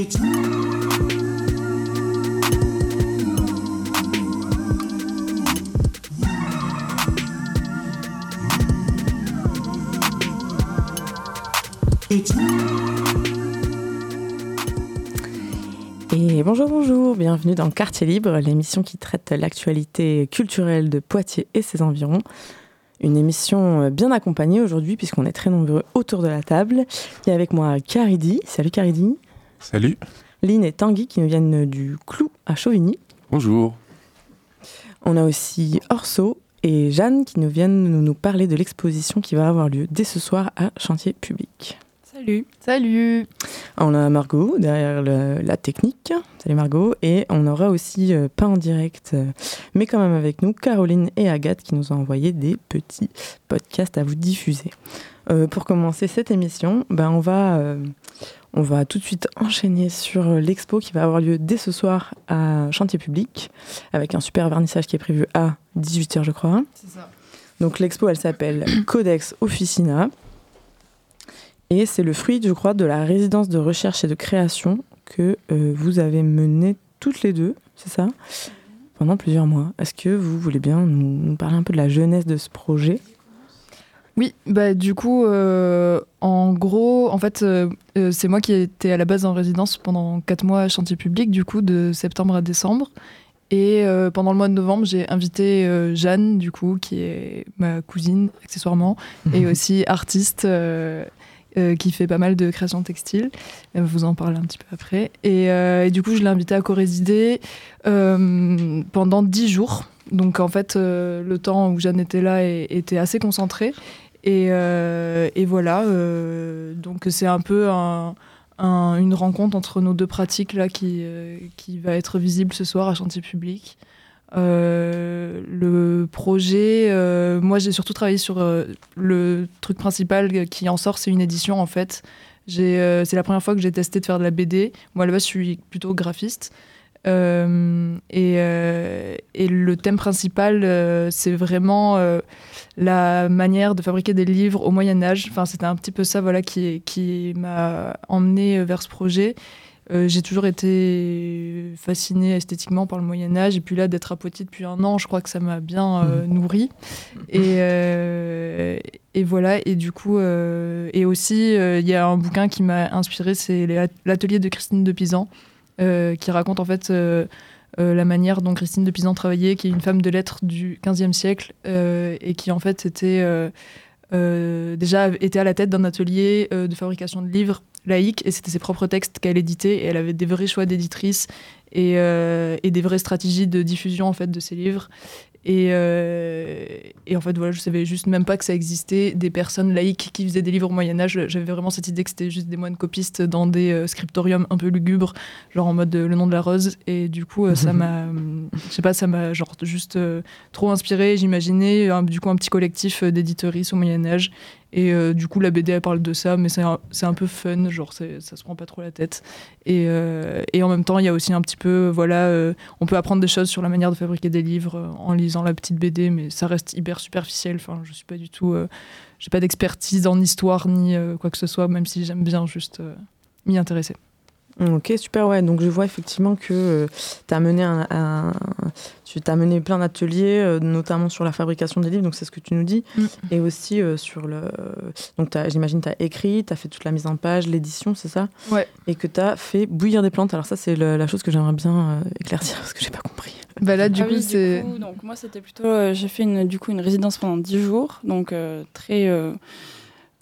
Et bonjour, bonjour, bienvenue dans Quartier Libre, l'émission qui traite l'actualité culturelle de Poitiers et ses environs. Une émission bien accompagnée aujourd'hui puisqu'on est très nombreux autour de la table. A avec moi Caridi. Salut Caridi. Salut. Lynn et Tanguy qui nous viennent du Clou à Chauvigny. Bonjour. On a aussi Orso et Jeanne qui nous viennent nous parler de l'exposition qui va avoir lieu dès ce soir à Chantier Public. Salut. Salut. On a Margot derrière la technique. Salut Margot. Et on aura aussi, euh, pas en direct, euh, mais quand même avec nous, Caroline et Agathe qui nous ont envoyé des petits podcasts à vous diffuser. Euh, pour commencer cette émission, ben on, va, on va tout de suite enchaîner sur l'expo qui va avoir lieu dès ce soir à Chantier Public, avec un super vernissage qui est prévu à 18h, je crois. C'est ça. Donc l'expo, elle s'appelle Codex Officina. Et c'est le fruit, je crois, de la résidence de recherche et de création que euh, vous avez menée toutes les deux, c'est ça? Pendant plusieurs mois. Est-ce que vous voulez bien nous, parler un peu de la jeunesse de ce projet? Oui, bah du coup, euh, en gros, en fait, euh, c'est moi qui étais à la base en résidence pendant quatre mois à chantier public, du coup, de septembre à décembre. Et pendant le mois de novembre, j'ai invité Jeanne, du coup, qui est ma cousine, accessoirement, et aussi artiste euh, qui fait pas mal de création textile. Elle vous en parler un petit peu après. Et, euh, du coup, je l'ai invité à co-résider euh, pendant dix jours. Donc en fait, le temps où Jeanne était là était assez concentré. Et, et voilà, donc c'est un peu une rencontre entre nos deux pratiques là qui, qui va être visible ce soir à Chantier Public. Euh, le projet, euh, moi j'ai surtout travaillé sur euh, le truc principal qui en sort, c'est une édition en fait. c'est la première fois que j'ai testé de faire de la BD. Moi base je suis plutôt graphiste. Et, et, le thème principal, c'est vraiment la manière de fabriquer des livres au Moyen Âge. Enfin, c'était un petit peu ça voilà, qui, qui m'a emmené vers ce projet. Euh, j'ai toujours été fascinée esthétiquement par le Moyen Âge et puis là d'être à Poitiers depuis un an, je crois que ça m'a bien euh, mmh. nourri et, euh, et voilà et du coup et aussi il y a un bouquin qui m'a inspiré, c'est l'atelier de Christine de Pisan qui raconte en fait la manière dont Christine de Pisan travaillait, qui est une femme de lettres du XVe siècle et qui en fait était déjà était à la tête d'un atelier de fabrication de livres laïque et c'était ses propres textes qu'elle éditait et elle avait des vrais choix d'éditrice et, euh, et, des vraies stratégies de diffusion en fait de ses livres et, euh, et, en fait voilà je savais juste même pas que ça existait. Des personnes laïques qui faisaient des livres au Moyen Âge j'avais vraiment cette idée que c'était juste des moines copistes dans des euh, scriptoriums un peu lugubres genre en mode le nom de la rose. Et du coup ça m'a je sais pas ça m'a genre juste trop inspiré. J'imaginais du coup un petit collectif d'éditeuristes au Moyen Âge et euh, du coup, la BD, elle parle de ça, mais c'est un, un, peu fun, genre ça se prend pas trop la tête. Et, euh, et en même temps, il y a aussi un petit peu, voilà, euh, on peut apprendre des choses sur la manière de fabriquer des livres en lisant la petite BD, mais ça reste hyper superficiel. Enfin, je suis pas du tout, j'ai pas d'expertise en histoire ni quoi que ce soit, même si j'aime bien juste m'y intéresser. Ok, super, ouais. Donc je vois effectivement que euh, tu as mené un, tu as mené plein d'ateliers, euh, notamment sur la fabrication des livres, donc c'est ce que tu nous dis, mm. et aussi euh, sur le. Donc j'imagine tu as écrit, tu as fait toute la mise en page, l'édition, c'est ça? Ouais. Et que tu as fait bouillir des plantes. Alors ça, c'est la chose que j'aimerais bien éclaircir parce que j'ai pas compris. Bah là, du ah coup, c'est. Donc moi, c'était plutôt. j'ai fait une, du coup une résidence pendant 10 jours, donc très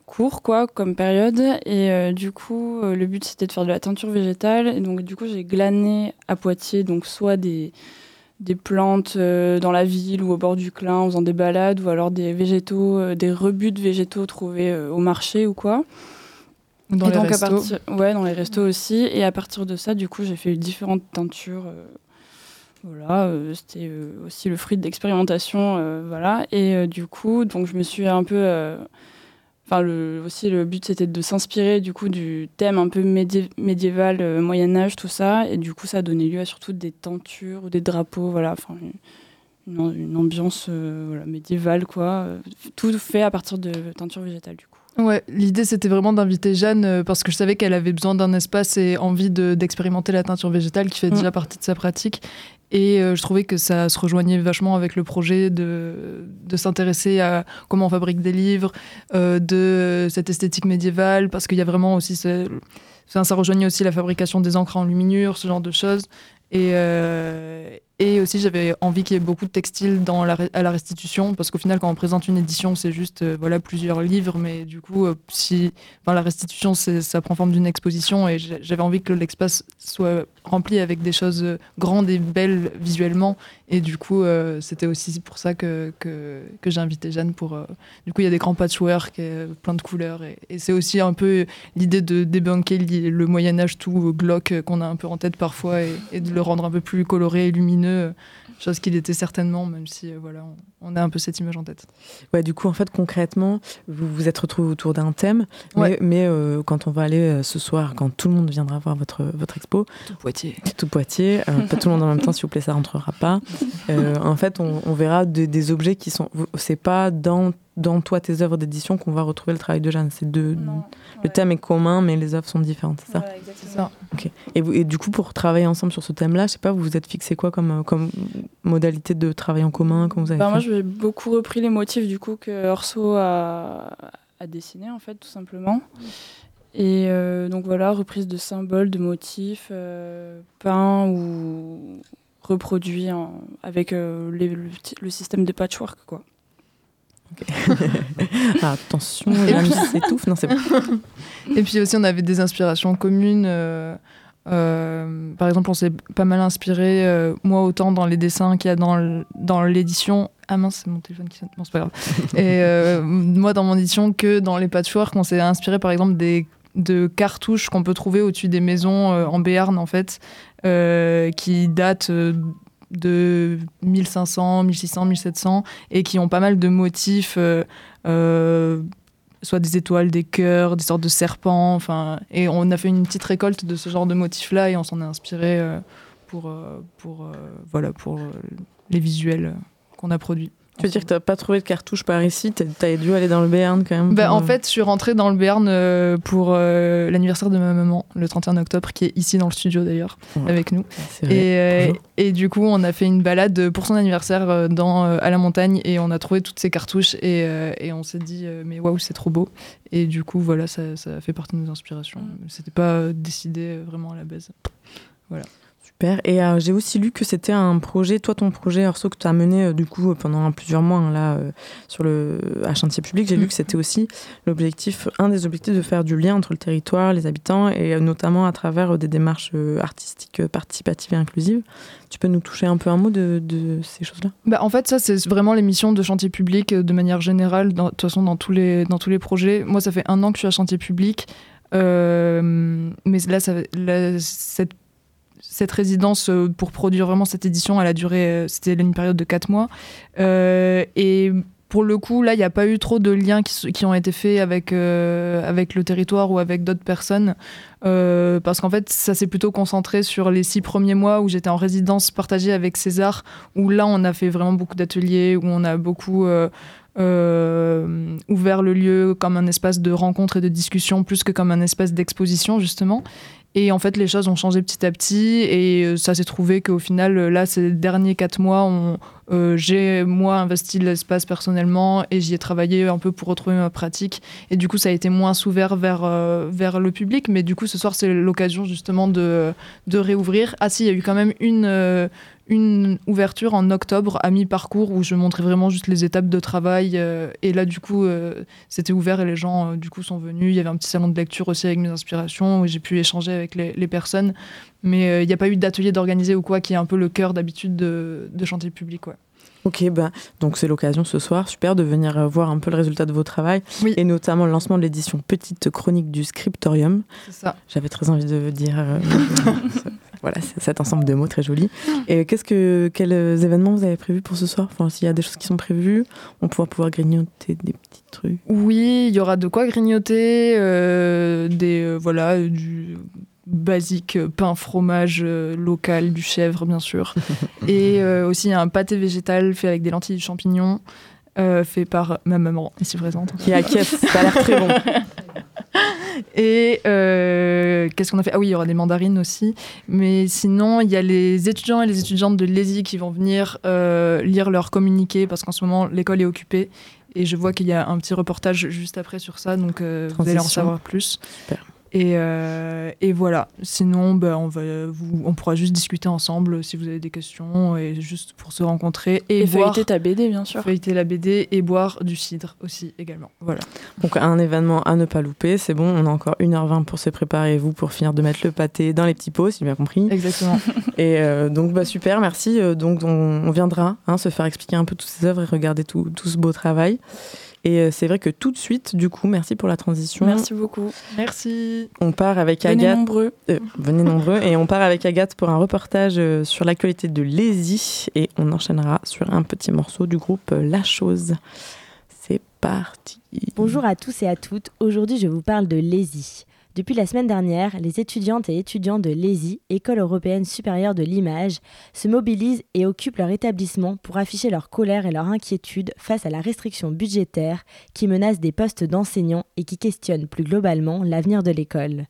court quoi comme période et euh, du coup euh, le but c'était de faire de la teinture végétale et donc du coup j'ai glané à Poitiers donc soit des des plantes euh, dans la ville ou au bord du Clin en faisant des balades ou alors des végétaux des rebuts de végétaux trouvés au marché ou quoi dans les donc restos. ouais dans les restos aussi et à partir de ça du coup j'ai fait différentes teintures voilà, c'était aussi le fruit d'expérimentation, voilà. Et du coup, donc je me suis un peu Enfin, le, aussi, le but, c'était de s'inspirer du coup du thème un peu médiéval, euh, Moyen Âge, tout ça. Et du coup, ça a donné lieu à surtout des tentures ou des drapeaux, voilà. Enfin, une, ambiance euh, médiévale, quoi. Tout fait à partir de teintures végétales, du coup. Ouais, l'idée c'était vraiment d'inviter Jeanne euh, parce que je savais qu'elle avait besoin d'un espace et envie d'expérimenter la teinture végétale qui fait Mm. déjà partie de sa pratique. Et euh, je trouvais que ça se rejoignait vachement avec le projet de, de s'intéresser à comment on fabrique des livres, euh, de cette esthétique médiévale, parce qu'il y a vraiment aussi. ce- enfin, ça rejoignait aussi la fabrication des encres en luminure, ce genre de choses. Et, et aussi, j'avais envie qu'il y ait beaucoup de textiles dans la, à la restitution, parce qu'au final, quand on présente une édition, c'est juste euh, voilà, plusieurs livres, mais du coup, euh, si, la restitution, ça prend forme d'une exposition, et j'avais envie que l'espace soit rempli avec des choses euh, grandes et belles visuellement, et du coup, euh, c'était aussi pour ça que, que, j'ai invité Jeanne pour... du coup, il y a des grands patchwork, et, plein de couleurs, et, c'est aussi un peu l'idée de débunker le Moyen-Âge tout glauque qu'on a un peu en tête parfois, et, et de le rendre un peu plus coloré et lumineux, euh, chose qu'il était certainement, même si euh, voilà, on, on a un peu cette image en tête. Ouais, du coup, en fait, concrètement, vous vous êtes retrouvés autour d'un thème, Ouais. mais, mais, euh, quand on va aller euh, ce soir, quand tout le monde viendra voir votre, votre expo, Tout Poitiers. tout Poitiers, euh, pas tout le monde en même temps, s'il vous plaît, ça rentrera pas. Euh, en fait, on, on verra des- des objets qui sont. C'est pas dans, dans toi, tes œuvres d'édition, qu'on va retrouver le travail de Jeanne. C'est de, le thème est commun, mais les œuvres sont différentes, c'est ça C'est ça. et, vous- et du coup, pour travailler ensemble sur ce thème-là, je sais pas, vous vous êtes fixé quoi comme, euh, comme modalité de travail en commun Comment vous avez Bah, moi, j'ai beaucoup repris les motifs du coup que Orso a, a dessiné en fait, tout simplement. Et euh, donc voilà, reprise de symboles, de motifs, euh, peints ou reproduits avec euh, les- le, le système de patchwork quoi. Ah, attention, Jeanne s'étouffe. Non, c'est. Et puis aussi, on avait des inspirations communes. euh, euh, par exemple, on s'est pas mal inspiré, euh, moi autant dans les dessins qu'il y a dans l'édition. Ah mince, c'est mon téléphone qui sonne. Bon, c'est pas grave. Et moi, dans mon édition, que dans les patchwork, on s'est inspiré par exemple des de cartouches qu'on peut trouver au-dessus des maisons en Béarn, en fait, qui datent de 1500, 1600, 1700 et qui ont pas mal de motifs. euh, euh, soit des étoiles, des cœurs, des sortes de serpents. Enfin, et on a fait une petite récolte de ce genre de motifs-là et on s'en est inspiré euh, pour, pour, voilà, pour les visuels qu'on a produits. Tu veux dire que t'as pas trouvé de cartouche par ici T'as dû aller dans le Béarn quand même Bah, en euh, fait, je suis rentrée dans le Béarn euh, pour euh, l'anniversaire de ma maman, le 31 octobre, qui est ici dans le studio d'ailleurs, Ouais. avec nous. vrai. Et, euh, du coup, on a fait une balade pour son anniversaire dans, euh, à la montagne et on a trouvé toutes ces cartouches et, et on s'est dit, mais waouh, c'est trop beau. Et du coup, voilà, ça, ça fait partie de nos inspirations. C'était pas décidé vraiment à la base. Super. Et euh, j'ai aussi lu que c'était un projet, toi ton projet Orso que tu as mené euh, du coup pendant plusieurs mois hein, là euh, sur le à chantier public. J'ai Mm. lu que c'était aussi l'objectif, un des objectifs de faire du lien entre le territoire, les habitants et euh, notamment à travers euh, des démarches euh, artistiques euh, participatives et inclusives. Tu peux nous toucher un peu un mot de, de ces choses-là? Bah, en fait, ça, c'est vraiment les missions de chantier public euh, de manière générale, dans- de toute façon, dans tous, les, dans tous les projets. Moi, ça fait un an que je suis à chantier public. euh, mais là, ça, là, cette, cette résidence euh, pour produire vraiment cette édition, elle a duré, euh, c'était une période de quatre mois. Euh, et pour le coup, là, il n'y a pas eu trop de liens qui, qui ont été faits avec, avec le territoire ou avec d'autres personnes. Parce qu'en fait, ça s'est plutôt concentré sur les six premiers mois où j'étais en résidence partagée avec César, où là, on a fait vraiment beaucoup d'ateliers, où on a beaucoup ouvert le lieu comme un espace de rencontre et de discussion, plus que comme un espace d'exposition, justement. Et en fait, les choses ont changé petit à petit, et euh, ça s'est trouvé qu'au final, euh, là, ces derniers quatre mois, euh, j'ai, moi, investi l'espace personnellement, et j'y ai travaillé un peu pour retrouver ma pratique. Et du coup, ça a été moins ouvert vers, vers le public, mais du coup, ce soir, c'est l'occasion justement de, de réouvrir. Ah si, il y a eu quand même une, une ouverture en octobre à mi-parcours où je montrais vraiment juste les étapes de travail. euh, et là, du coup, euh, c'était ouvert et les gens, euh, du coup, sont venus. Il y avait un petit salon de lecture aussi avec mes inspirations où j'ai pu échanger avec les, les personnes. Mais il n'y a pas eu d'atelier d'organiser ou quoi, qui est un peu le cœur d'habitude de, de chantier public. Ouais. Ok, bah, donc c'est l'occasion ce soir, super, de venir voir un peu le résultat de vos travaux Oui. et notamment le lancement de l'édition Petite Chronique du Scriptorium. C'est ça. J'avais très envie de dire voilà cet ensemble de mots très joli. Et qu'est-ce que quels événements vous avez prévus pour ce soir? Enfin, s'il y a des choses qui sont prévues, on pourra pouvoir grignoter des petits trucs. Oui, il y aura de quoi grignoter, euh, des euh, voilà du basique pain fromage euh, local, du chèvre bien sûr, et aussi un pâté végétal fait avec des lentilles de champignons. Fait par ma maman ici présente. Qui acquiesce, ça a l'air très bon. Et euh, qu'est-ce qu'on a fait? Ah oui, il y aura des mandarines aussi. Mais sinon, il y a les étudiants et les étudiantes de l'ESI qui vont venir euh, lire leur communiqué parce qu'en ce moment, l'école est occupée. Et je vois qu'il y a un petit reportage juste après sur ça, donc euh, vous allez en savoir plus. Super. Et, euh, et, voilà. Sinon, ben, on, va, vous, on pourra juste discuter ensemble si vous avez des questions et juste pour se rencontrer et, et feuilleter ta BD, bien sûr. Feuilleter la BD et boire du cidre aussi également. Voilà. Donc un événement à ne pas louper. C'est bon, on a encore 1h20 pour se préparer vous pour finir de mettre le pâté dans les petits pots, si j'ai bien compris. Exactement. et euh, donc bah super, merci. Euh, donc on, on viendra hein, se faire expliquer un peu toutes ces œuvres et regarder tout, tout ce beau travail. Et euh, c'est vrai que tout de suite, du coup, merci pour la transition. Merci beaucoup. Merci. On part avec venez Agathe. Nombreux. Euh, venez nombreux. Et on part avec Agathe pour un reportage euh, sur l'actualité de Lézy. Et on enchaînera sur un petit morceau du groupe La Chose. C'est parti. Bonjour à tous et à toutes. Aujourd'hui, je vous parle de Lézy. Depuis la semaine dernière, les étudiantes et étudiants de l'ESI, École européenne supérieure de l'image, se mobilisent et occupent leur établissement pour afficher leur colère et leur inquiétude face à la restriction budgétaire qui menace des postes d'enseignants et qui questionne plus globalement l'avenir de l'école.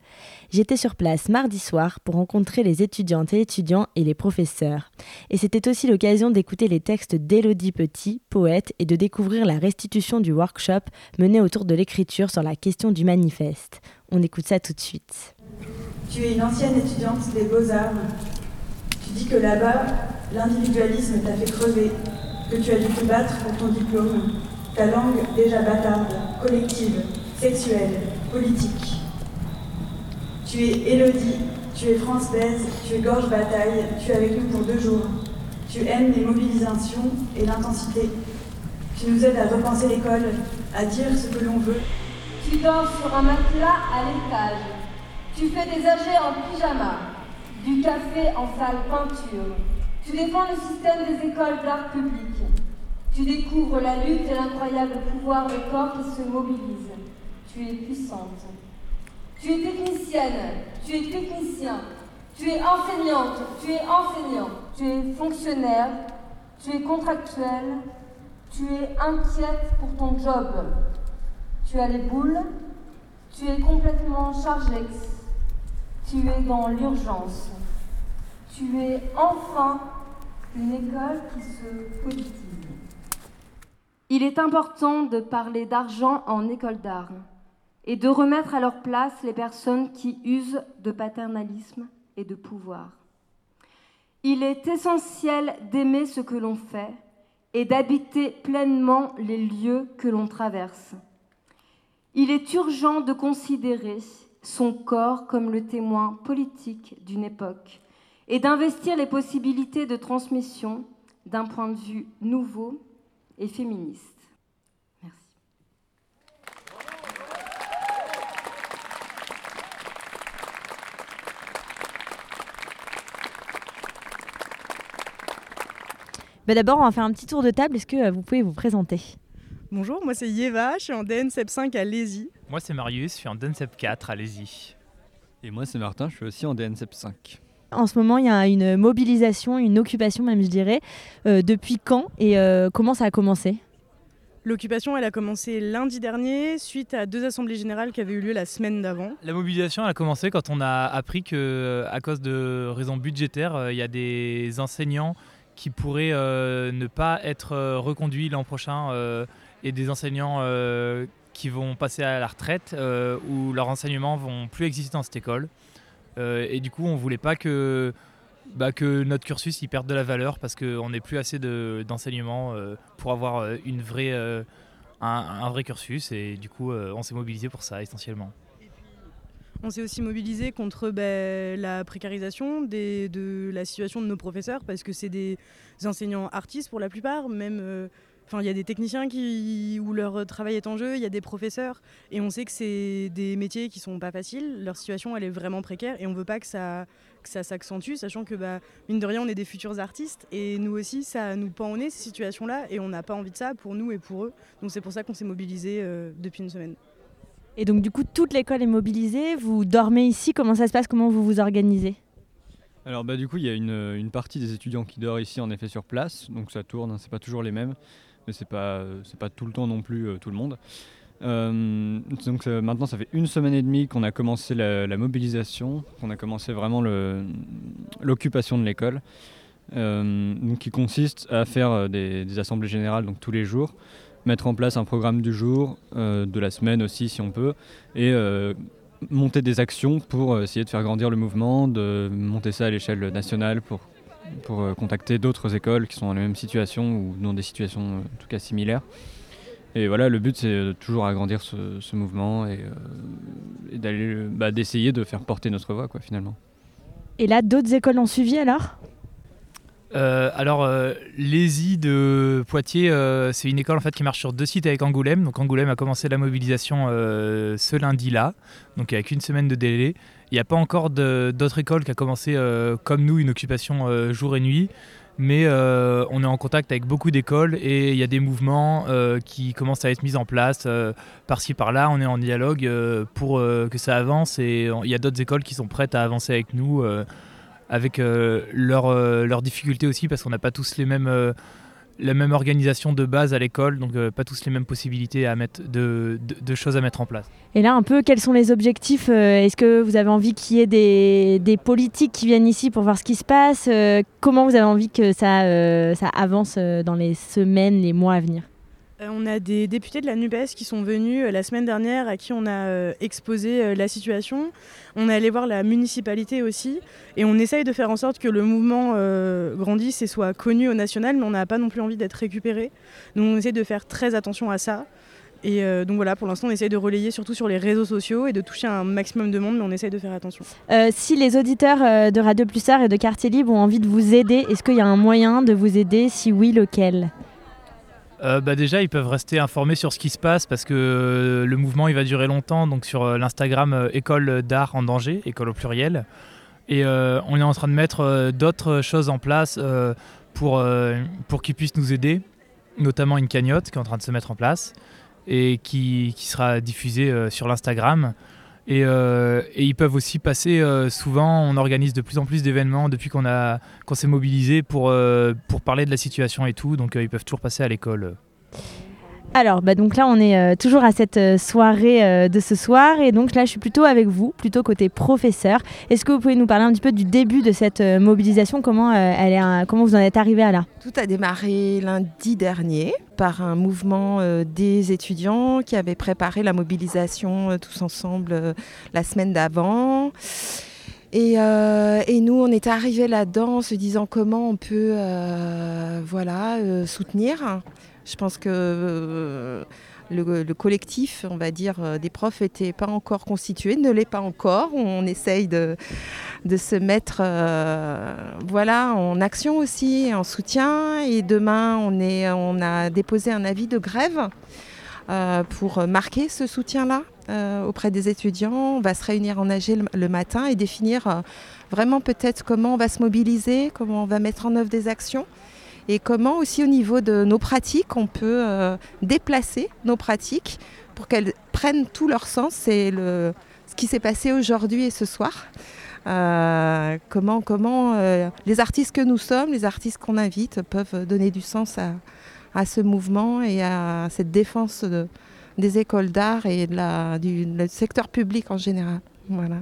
J'étais sur place mardi soir pour rencontrer les étudiantes et étudiants et les professeurs. Et c'était aussi l'occasion d'écouter les textes d'Élodie Petit, poète, et de découvrir la restitution du workshop mené autour de l'écriture sur la question du manifeste. On écoute ça tout de suite. Tu es une ancienne étudiante des beaux-arts. Tu dis que là-bas, l'individualisme t'a fait crever, que tu as dû te battre pour ton diplôme, ta langue déjà bâtarde, collective, sexuelle, politique. Tu es Élodie, tu es française, tu es gorge bataille, tu es avec nous pour deux jours. Tu aimes les mobilisations et l'intensité. Tu nous aides à repenser l'école, à dire ce que l'on veut, tu dors sur un matelas à l'étage. Tu fais des AG en pyjama. Du café en salle peinture. Tu défends le système des écoles d'art public. Tu découvres la lutte et l'incroyable pouvoir des corps qui se mobilisent. Tu es puissante. Tu es technicienne. Tu es technicien. Tu es enseignante. Tu es enseignant. Tu es fonctionnaire. Tu es contractuel. Tu es inquiète pour ton job. Tu as les boules, tu es complètement chargé, tu es dans l'urgence, tu es enfin une école qui se politise. Il est important de parler d'argent en école d'art et de remettre à leur place les personnes qui usent de paternalisme et de pouvoir. Il est essentiel d'aimer ce que l'on fait et d'habiter pleinement les lieux que l'on traverse. Il est urgent de considérer son corps comme le témoin politique d'une époque et d'investir les possibilités de transmission d'un point de vue nouveau et féministe. Merci. Bah D'abord, on va faire un petit tour de table. Est-ce que vous pouvez vous présenter? Bonjour, moi c'est Yeva, je suis en DNSEP 5 à Lézy. Moi c'est Marius, je suis en DNSEP 4 à Lézy. Et moi c'est Martin, je suis aussi en DNSEP 5. En ce moment, il y a une mobilisation, une occupation même, je dirais. Euh, depuis quand et euh, comment ça a commencé? L'occupation, elle a commencé lundi dernier, suite à deux assemblées générales qui avaient eu lieu la semaine d'avant. La mobilisation, elle a commencé quand on a appris que, à cause de raisons budgétaires, euh, il y a des enseignants qui pourraient ne pas être reconduits l'an prochain et des enseignants euh, qui vont passer à la retraite euh, où leurs enseignements vont plus exister dans cette école. Euh, et du coup, on voulait pas que, bah, notre cursus il perde de la valeur parce qu'on n'est plus assez d'enseignement pour avoir une vraie, un, vrai cursus. Et du coup, on s'est mobilisé pour ça essentiellement. On s'est aussi mobilisé contre ben, la précarisation de la situation de nos professeurs parce que c'est des enseignants artistes pour la plupart, même Enfin, il y a des techniciens qui, où leur travail est en jeu, il y a des professeurs, et on sait que c'est des métiers qui sont pas faciles. Leur situation, elle est vraiment précaire, et on veut pas que ça, que ça s'accentue, sachant que, bah, mine de rien, on est des futurs artistes, et nous aussi, ça nous pend au nez, ces situations-là, et on n'a pas envie de ça pour nous et pour eux. Donc c'est pour ça qu'on s'est mobilisé euh, depuis une semaine. Et donc, du coup, toute l'école est mobilisée. Vous dormez ici. Comment ça se passe? Comment vous vous organisez? Alors bah, du coup il y a une, une, partie des étudiants qui dort ici en effet sur place, donc ça tourne, hein, c'est pas toujours les mêmes. Mais c'est pas, c'est pas tout le temps non plus tout le monde. donc maintenant, ça fait une semaine et demie qu'on a commencé la, mobilisation, qu'on a commencé vraiment l'occupation de l'école, qui consiste à faire des, des, assemblées générales donc tous les jours, mettre en place un programme du jour, de la semaine aussi si on peut, et monter des actions pour euh, essayer de faire grandir le mouvement, de monter ça à l'échelle nationale pour, pour euh, contacter d'autres écoles qui sont dans la même situation ou dans des situations euh, en tout cas similaires. Et voilà, le but c'est toujours agrandir ce, ce mouvement et, d'aller, bah, d'essayer de faire porter notre voix quoi, finalement. Et là, d'autres écoles ont suivi alors? Euh, alors, euh, l'ESI de Poitiers, euh, c'est une école en fait qui marche sur deux sites avec Angoulême. Donc Angoulême a commencé la mobilisation ce lundi-là, donc avec une semaine de délai. Il n'y a pas encore d'autres écoles qui ont commencé comme nous une occupation jour et nuit, mais on est en contact avec beaucoup d'écoles et il y a des mouvements qui commencent à être mis en place par-ci par-là. On est en dialogue pour que ça avance et il y a d'autres écoles qui sont prêtes à avancer avec nous avec euh, leurs euh, difficultés aussi, parce qu'on n'a pas tous les mêmes euh, la même organisation de base à l'école, donc pas tous les mêmes possibilités à mettre de, choses à mettre en place. Et là, un peu, quels sont les objectifs Est-ce que vous avez envie qu'il y ait des, politiques qui viennent ici pour voir ce qui se passe Comment vous avez envie que ça, avance dans les semaines, les mois à venir? euh, on a des députés de la NUPES qui sont venus euh, la semaine dernière à qui on a euh, exposé la situation. On est allé voir la municipalité aussi et on essaye de faire en sorte que le mouvement grandisse et soit connu au national, mais on n'a pas non plus envie d'être récupéré. Donc on essaie de faire très attention à ça. Et donc voilà, pour l'instant, on essaye de relayer surtout sur les réseaux sociaux et de toucher un maximum de monde, mais on essaye de faire attention. si les auditeurs de Radio Plusard et de Quartier Libre ont envie de vous aider, est-ce qu'il y a un moyen de vous aider? Si oui, lequel? Euh, bah déjà, ils peuvent rester informés sur ce qui se passe parce que euh, le mouvement il va durer longtemps. Donc sur euh, l'Instagram École d'art en danger, école au pluriel. Et on est en train de mettre d'autres choses en place pour, pour qu'ils puissent nous aider, notamment une cagnotte qui est en train de se mettre en place et qui, qui sera diffusée sur l'Instagram. Euh, et, ils peuvent aussi passer, euh, souvent, on organise de plus en plus d'événements depuis qu'on qu'on s'est mobilisé pour, euh, pour parler de la situation et tout, donc ils peuvent toujours passer à l'école. Alors, bah donc là, on est euh, toujours à cette euh, soirée euh, de ce soir. Et donc là, je suis plutôt avec vous, plutôt côté professeur. Est-ce que vous pouvez nous parler un petit peu du début de cette mobilisation? Comment, elle est, comment vous en êtes arrivé à là? Tout a démarré lundi dernier par un mouvement des étudiants qui avaient préparé la mobilisation tous ensemble la semaine d'avant. Et, nous, on est arrivés là-dedans en se disant comment on peut voilà, soutenir je pense que euh, le, collectif, on va dire, euh, des profs n'était pas encore constitué, ne l'est pas encore. On essaye de, se mettre euh, voilà, en action aussi, en soutien. Et demain, on, a déposé un avis de grève pour marquer ce soutien-là auprès des étudiants. On va se réunir en AG le, matin et définir vraiment peut-être comment on va se mobiliser, comment on va mettre en œuvre des actions et comment aussi au niveau de nos pratiques, on peut euh, déplacer nos pratiques pour qu'elles prennent tout leur sens? C'est ce qui s'est passé aujourd'hui et ce soir. Euh, comment comment euh, les artistes que nous sommes, les artistes qu'on invite, peuvent donner du sens à, à, ce mouvement et à cette défense de, des écoles d'art et du, du secteur public en général. Voilà.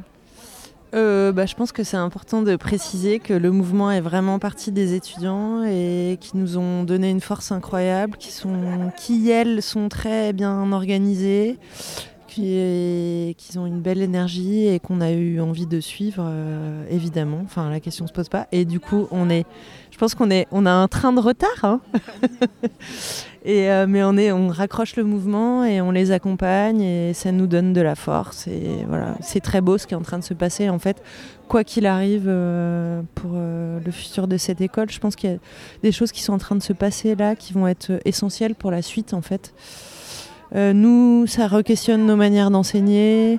Euh, bah, je pense que c'est important de préciser que le mouvement est vraiment parti des étudiants et qui nous ont donné une force incroyable, qui, sont, qui elles, sont très bien organisées, qui, ont une belle énergie et qu'on a eu envie de suivre, euh, évidemment. Enfin, la question ne se pose pas. Et du coup, on est, je pense qu'on est, on a un train de retard. Hein Euh, mais on, est, on raccroche le mouvement et on les accompagne et ça nous donne de la force. Et voilà, c'est très beau ce qui est en train de se passer. En fait, quoi qu'il arrive euh, pour euh, le futur de cette école, je pense qu'il y a des choses qui sont en train de se passer là qui vont être essentielles pour la suite en fait. nous, ça re-questionne nos manières d'enseigner.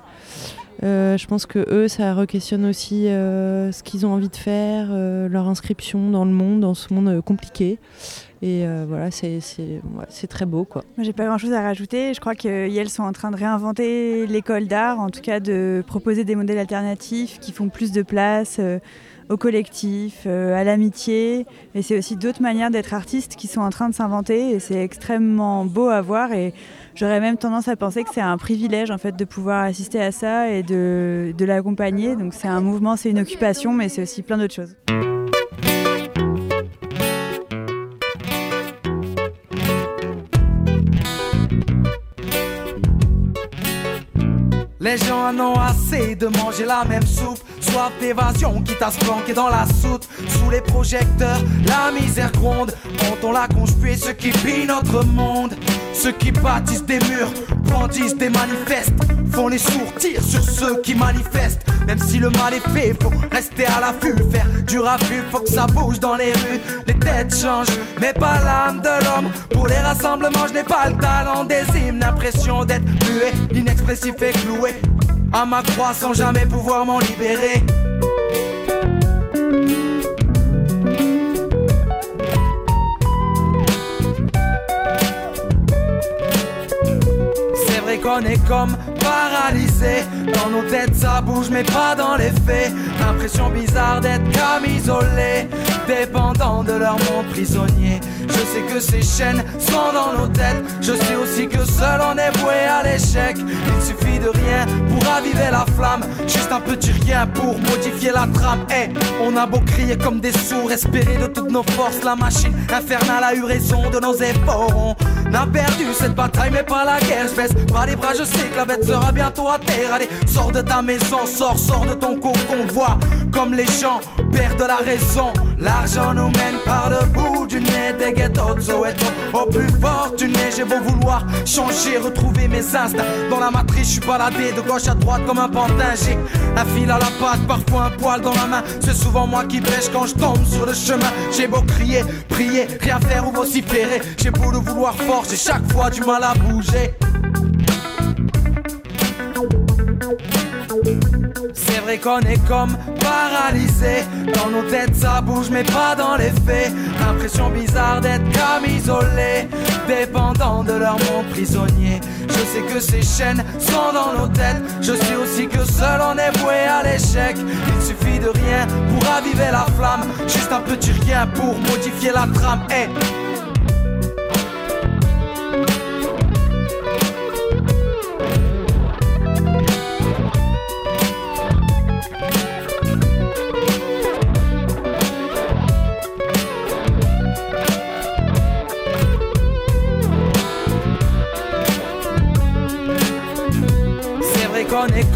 je pense que eux, ça re-questionne aussi ce qu'ils ont envie de faire, leur inscription dans le monde, dans ce monde compliqué. Et euh, voilà, c'est très beau. Quoi. J'ai pas grand chose à rajouter. Je crois qu'elles sont en train de réinventer l'école d'art, en tout cas de proposer des modèles alternatifs qui font plus de place. Euh, au collectif, à l'amitié. Et c'est aussi d'autres manières d'être artiste qui sont en train de s'inventer. Et c'est extrêmement beau à voir. Et j'aurais même tendance à penser que c'est un privilège en fait de pouvoir assister à ça et de, de l'accompagner. Donc c'est un mouvement, c'est une occupation, mais c'est aussi plein d'autres choses. Les gens en ont assez de manger la même soupe. Soif d'évasion, quitte à se planquer dans la soute. Sous les projecteurs, la misère gronde. Quand on la conspué, ceux qui pillent notre monde. Ceux qui bâtissent des murs, brandissent des manifestes. Font les sourds, sur ceux qui manifestent. Même si le mal est fait, faut rester à l'affût. Faire du raffut, faut que ça bouge dans les rues. Les têtes changent, mais pas l'âme de l'homme. Pour les rassemblements, je n'ai pas le talent des hymnes. L'impression d'être muet, l'inexpressif est cloué à ma croix sans jamais pouvoir m'en libérer. C'est vrai qu'on est comme paralysé. Dans nos têtes ça bouge mais pas dans les faits. L'impression bizarre d'être comme isolé, dépendant de leur monde prisonnier. Je sais que ces chaînes sont dans nos têtes. Je sais aussi que seul on est voué à l'échec. Il suffit de rien pour raviver la flamme. Juste un petit rien pour modifier la trame. Eh, on a beau crier comme des sourds, espérer de toutes nos forces. La machine infernale a eu raison de nos efforts. On a perdu cette bataille, mais pas la guerre. Je baisse pas les bras, je sais que la bête sera bientôt à terre. Allez, sors de ta maison, sors, sors de ton cocon. Vois comme les gens perdent la raison. L'argent nous mène par le bout du nez des ghettos Au plus fortuné, j'ai beau vouloir changer, retrouver mes instincts. Dans la matrice, je suis baladé de gauche à droite comme un pantin. J'ai un fil à la patte, parfois un poil dans la main. C'est souvent moi qui pêche quand je tombe sur le chemin. J'ai beau crier, prier, rien faire ou vociférer. J'ai beau le vouloir fort, j'ai chaque fois du mal à bouger. C'est vrai qu'on est comme paralysé. Dans nos têtes ça bouge mais pas dans les faits. L'impression bizarre d'être comme isolé, dépendant de leur monde prisonnier. Je sais que ces chaînes sont dans nos. Je sais aussi que seul on est voué à l'échec. Il suffit de rien pour raviver la flamme. Juste un petit rien pour modifier la trame. Hey.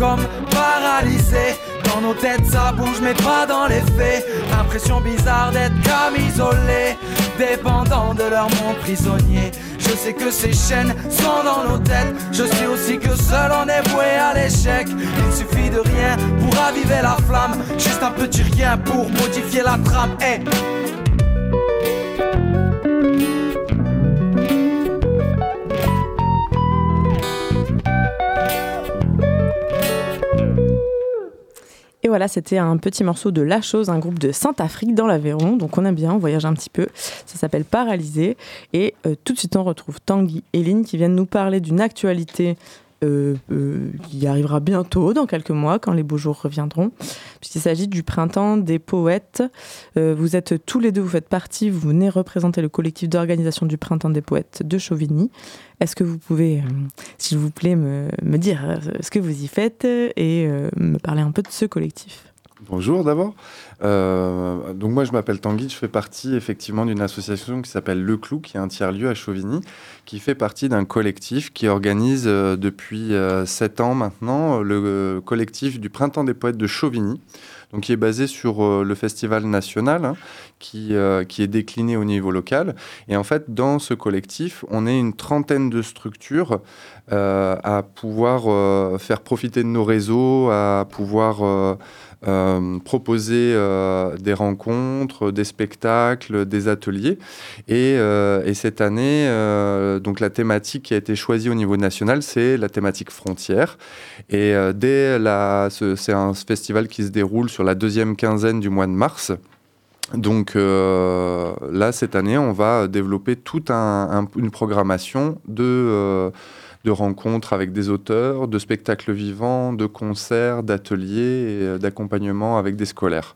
Comme paralysé. Dans nos têtes ça bouge mais pas dans les faits. Impression bizarre d'être comme isolé, dépendant de leur monde prisonnier. Je sais que ces chaînes sont dans nos têtes. Je sais aussi que seul on est voué à l'échec. Il suffit de rien pour raviver la flamme. Juste un petit rien pour modifier la trame. Hey. Voilà, c'était un petit morceau de La Chose, un groupe de Saint-Afrique dans l'Aveyron. Donc on aime bien, on voyage un petit peu. Ça s'appelle Paralysé. Et euh, tout de suite, on retrouve Tanguy et Lynn qui viennent nous parler d'une actualité euh, euh, qui arrivera bientôt, dans quelques mois, quand les beaux jours reviendront, puisqu'il s'agit du printemps des poètes. Euh, vous êtes tous les deux, vous faites partie, vous venez représenter le collectif d'organisation du printemps des poètes de Chauvigny. Est-ce que vous pouvez, s'il vous plaît, me, me, dire ce que vous y faites et me parler un peu de ce collectif? Bonjour d'abord. Euh, donc moi je m'appelle Tanguy, je fais partie effectivement d'une association qui s'appelle Le Clou, qui est un tiers-lieu à Chauvigny, qui fait partie d'un collectif qui organise euh, depuis euh, sept ans maintenant le collectif du Printemps des Poètes de Chauvigny, donc qui est basé sur le festival national, hein, qui, qui est décliné au niveau local. Et en fait dans ce collectif, on est une trentaine de structures à pouvoir faire profiter de nos réseaux, à pouvoir euh, proposer euh, des rencontres, des spectacles, des ateliers. Et, euh, et cette année, donc la thématique qui a été choisie au niveau national, c'est la thématique frontière. Et dès la, c'est un festival qui se déroule sur la deuxième quinzaine du mois de mars. Donc là, cette année, on va développer toute un, une programmation de de rencontres avec des auteurs, de spectacles vivants, de concerts, d'ateliers et euh, d'accompagnement avec des scolaires.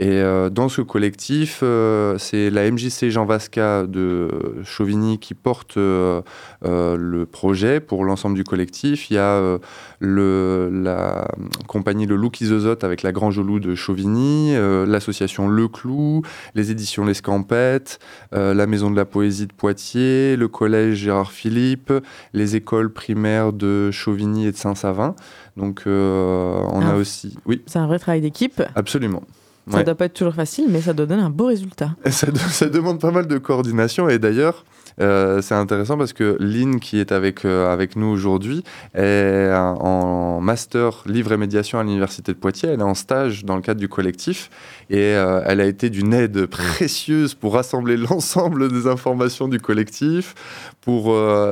Et euh, dans ce collectif, euh, c'est la MJC Jean Vasca de Chauvigny qui porte euh, le projet pour l'ensemble du collectif. Il y a le, la compagnie Le Loup Isozote avec la Grange au Loup de Chauvigny, l'association Le Clou, les éditions Les Scampettes, la Maison de la Poésie de Poitiers, le collège Gérard Philippe, les écoles primaires de Chauvigny et de Saint-Savin. Donc on a Ah. aussi... Oui, C'est un vrai travail d'équipe. absolument. Ça Ouais. doit pas être toujours facile, mais ça doit donner un beau résultat. Ça, de- ça demande pas mal de coordination et d'ailleurs, euh, c'est intéressant parce que Lynn, qui est avec, euh, avec nous aujourd'hui, est en master livre et médiation à l'Université de Poitiers. Elle est en stage dans le cadre du collectif et euh, elle a été d'une aide précieuse pour rassembler l'ensemble des informations du collectif, pour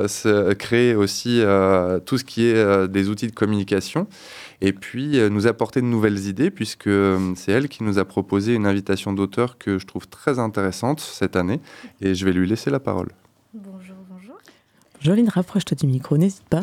se- créer aussi tout ce qui est des outils de communication et puis euh, nous apporter de nouvelles idées, puisque euh, c'est elle qui nous a proposé une invitation d'auteur que je trouve très intéressante cette année, et je vais lui laisser la parole. Bonjour, bonjour. Joline, rapproche-toi du micro, n'hésite pas.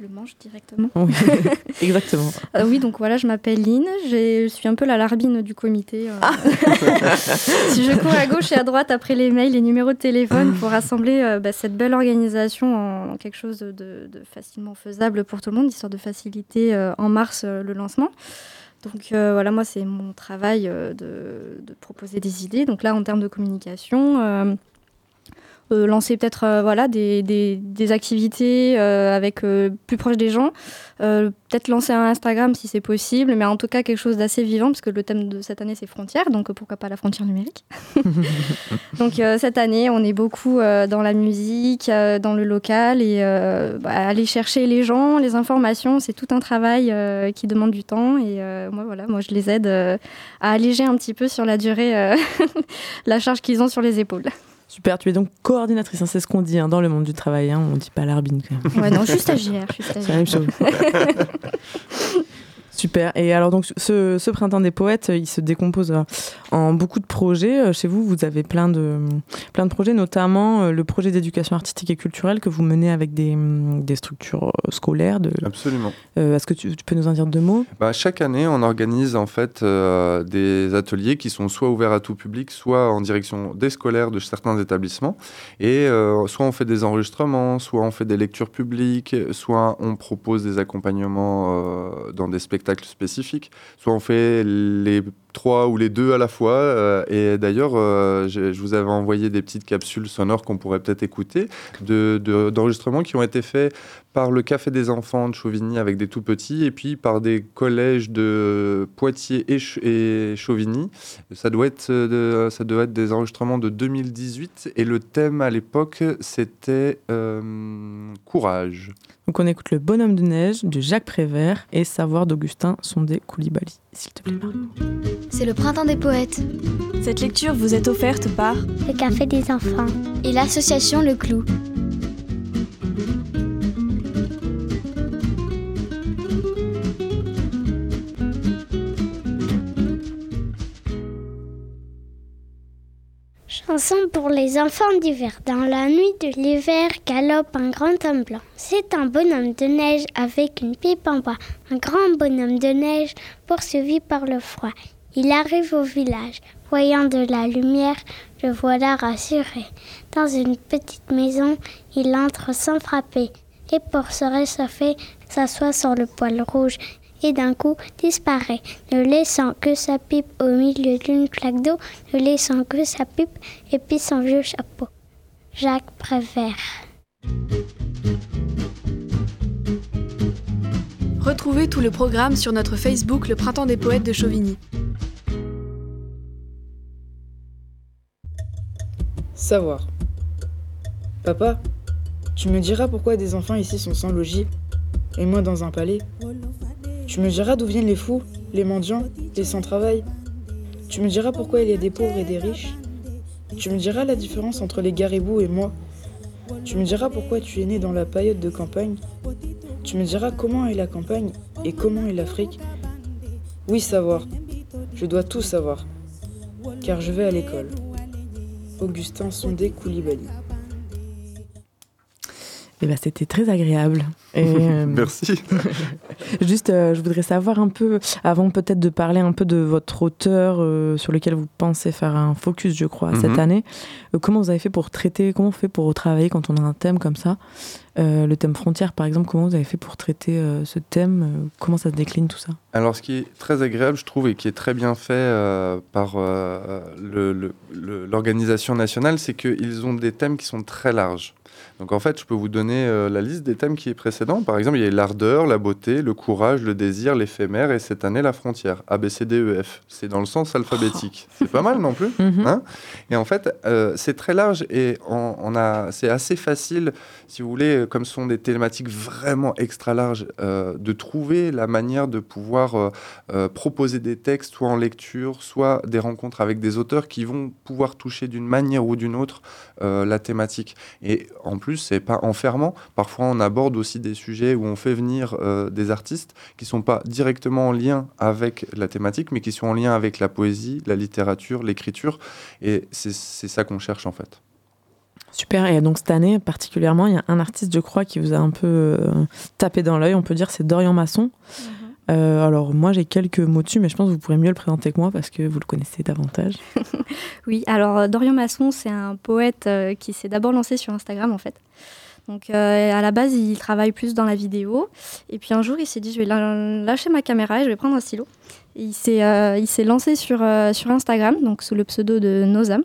Le mange directement. Oui, exactement. Euh, oui, donc voilà, je m'appelle Lynn. Je suis un peu la larbine du comité. euh. Ah. si je cours à gauche et à droite après les mails, les numéros de téléphone pour rassembler euh, bah, cette belle organisation en quelque chose de, de facilement faisable pour tout le monde, histoire de faciliter en mars le lancement. Donc euh, voilà, moi, c'est mon travail euh, de, de proposer des idées. Donc là, en termes de communication, euh, lancer peut-être euh, voilà, des, des- des activités euh, avec euh, plus proche des gens. Peut-être lancer un Instagram si c'est possible, mais en tout cas quelque chose d'assez vivant, parce que le thème de cette année c'est frontières, donc pourquoi pas la frontière numérique. donc cette année, on est beaucoup dans la musique, dans le local, et bah, aller chercher les gens, les informations, c'est tout un travail qui demande du temps, et moi voilà, moi je les aide à alléger un petit peu sur la durée la charge qu'ils ont sur les épaules. Super, tu es donc coordinatrice, hein, c'est ce qu'on dit hein, dans le monde du travail, hein, on dit pas l'arbine quand même. Ouais, non, je suis stagiaire, C'est la même chose. Super. Et alors donc ce, ce printemps des poètes, euh, il se décompose euh, en beaucoup de projets. Euh, Chez vous, vous avez plein de plein de projets, notamment le projet d'éducation artistique et culturelle que vous menez avec des, hum, des structures scolaires. De... Absolument. Euh, Est-ce que tu, tu peux nous en dire deux mots? Bah, chaque année, on organise en fait euh, des ateliers qui sont soit ouverts à tout public, soit en direction des scolaires de certains établissements. Et euh, soit on fait des enregistrements, soit on fait des lectures publiques, soit on propose des accompagnements dans des spectacles spécifiques, soit on fait les trois ou les deux à la fois. euh, et d'ailleurs, euh, je, vous avais envoyé des petites capsules sonores qu'on pourrait peut-être écouter, de- de- d'enregistrements qui ont été faits par le Café des Enfants de Chauvigny avec des tout petits, et puis par des collèges de Poitiers et, Ch- et Chauvigny. Ça doit, être, euh, ça doit être des enregistrements de 2018, et le thème à l'époque, c'était Courage. Donc on écoute Le Bonhomme de neige de Jacques Prévert et Savoir d'Augustin Sondé Coulibaly. S'il te plaît, Margot. C'est le printemps des poètes. Cette lecture vous est offerte par Le café des enfants. Et l'association Le Clou. Chanson pour les enfants d'hiver. Dans la nuit de l'hiver galope un grand homme blanc. C'est un bonhomme de neige avec une pipe en bois. Un grand bonhomme de neige poursuivi par le froid. Il arrive au village. Voyant de la lumière, le voilà rassuré. Dans une petite maison, il entre sans frapper. Et pour se réchauffer, s'assoit sur le poêle rouge et d'un coup disparaît, ne laissant que sa pipe au milieu d'une flaque d'eau, ne laissant que sa pipe et puis son vieux chapeau. Jacques Prévert. Retrouvez tout le programme sur notre Facebook Le Printemps des Poètes de Chauvigny. Savoir. Papa, tu me diras pourquoi des enfants ici sont sans logis et moi dans un palais? Tu me diras d'où viennent les fous, les mendiants, les sans-travail Tu me diras pourquoi il y a des pauvres et des riches Tu me diras la différence entre les garibous et moi Tu me diras pourquoi tu es né dans la paillote de campagne Tu me diras comment est la campagne et comment est l'Afrique Oui, savoir. Je dois tout savoir. Car je vais à l'école. Augustin Sondé Coulibaly. Eh ben, c'était très agréable. Et, euh, Merci. Juste, euh, je voudrais savoir un peu, avant peut-être de parler un peu de votre auteur euh, sur lequel vous pensez faire un focus, je crois, cette Mhm. année. euh, comment vous avez fait pour traiter, comment on fait pour travailler quand on a un thème comme ça Le thème frontière, par exemple, comment vous avez fait pour traiter ce thème Comment ça se décline tout ça? Alors, ce qui est très agréable, je trouve, et qui est très bien fait par l'organisation nationale, c'est qu'ils ont des thèmes qui sont très larges. Donc, en fait, je peux vous donner euh, la liste des thèmes qui est précédent. Par exemple, il y a l'ardeur, la beauté, le courage, le désir, l'éphémère, et cette année, la frontière. A, B, C, D, E, F. C'est dans le sens alphabétique. C'est pas mal non plus Mhm. hein Et en fait, euh, c'est très large et on, on a, c'est assez facile, si vous voulez, euh, comme ce sont des thématiques vraiment extra larges, euh, de trouver la manière de pouvoir proposer des textes, soit en lecture, soit des rencontres avec des auteurs qui vont pouvoir toucher d'une manière ou d'une autre la thématique. Et en plus, c'est pas enfermant. Parfois, on aborde aussi des sujets où on fait venir euh, des artistes qui sont pas directement en lien avec la thématique, mais qui sont en lien avec la poésie, la littérature, l'écriture. Et c'est ça qu'on cherche en fait. Super, et donc cette année particulièrement, il y a un artiste, je crois, qui vous a un peu euh, tapé dans l'œil, on peut dire, c'est Dorian Masson. Euh, alors moi j'ai quelques mots dessus, mais je pense que vous pourrez mieux le présenter que moi parce que vous le connaissez davantage. Oui, alors euh, Dorian Masson, c'est un poète euh, qui s'est d'abord lancé sur Instagram en fait. Donc à la base, il travaille plus dans la vidéo. Et puis un jour, il s'est dit, je vais lâcher ma caméra et je vais prendre un stylo. Il s'est lancé sur, sur Instagram, donc sous le pseudo de Nozam,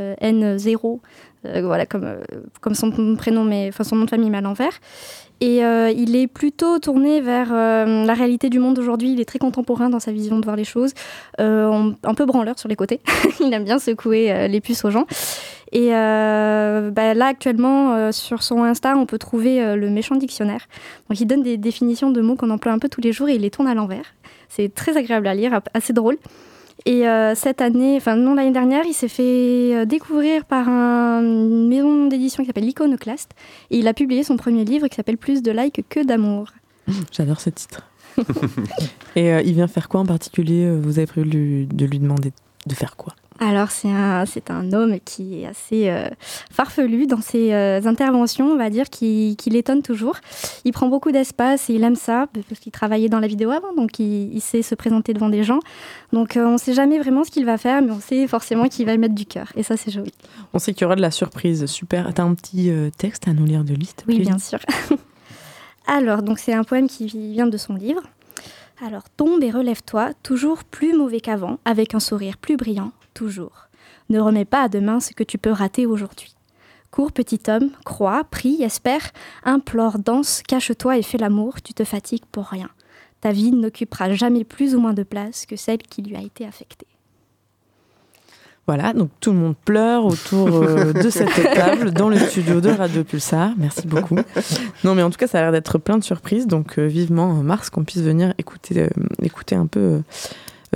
euh, N0, euh, voilà, comme, euh, comme son prénom, mais enfin son nom de famille mais à l'envers. Et euh, il est plutôt tourné vers euh, la réalité du monde aujourd'hui. Il est très contemporain dans sa vision de voir les choses, Euh, un peu branleur sur les côtés. il aime bien secouer euh, les puces aux gens. Et euh, bah, là, actuellement, euh, sur son Insta, on peut trouver euh, le méchant dictionnaire. Donc, il donne des définitions de mots qu'on emploie un peu tous les jours et il les tourne à l'envers. C'est très agréable à lire, assez drôle. Et euh, cette année, enfin non l'année dernière, il s'est fait euh, découvrir par un- une maison d'édition qui s'appelle l'Iconoclaste. Et il a publié son premier livre qui s'appelle Plus de likes que d'amour. J'adore ce titre. et euh, il vient faire quoi en particulier? Vous avez prévu de lui demander de faire quoi? Alors, c'est un, c'est un homme qui est assez euh, farfelu dans ses euh, interventions, on va dire, qui, qui l'étonne toujours. Il prend beaucoup d'espace et il aime ça, parce qu'il travaillait dans la vidéo avant, donc il, il sait se présenter devant des gens. Donc, euh, on ne sait jamais vraiment ce qu'il va faire, mais on sait forcément qu'il va mettre du cœur. Et ça, c'est joli. On sait qu'il y aura de la surprise. Super. T'as un petit texte à nous lire de liste Oui, bien sûr. Alors, donc c'est un poème qui vient de son livre. Alors, tombe et relève-toi, toujours plus mauvais qu'avant, avec un sourire plus brillant, toujours. Ne remets pas à demain ce que tu peux rater aujourd'hui. Cours, petit homme, crois, prie, espère, implore, danse, cache-toi et fais l'amour, tu te fatigues pour rien. Ta vie n'occupera jamais plus ou moins de place que celle qui lui a été affectée. Voilà, donc tout le monde pleure autour euh, de cette table dans le studio de Radio Pulsar. Merci beaucoup. Non, mais en tout cas, ça a l'air d'être plein de surprises. Donc, euh, vivement en mars qu'on puisse venir écouter, euh, écouter un peu euh,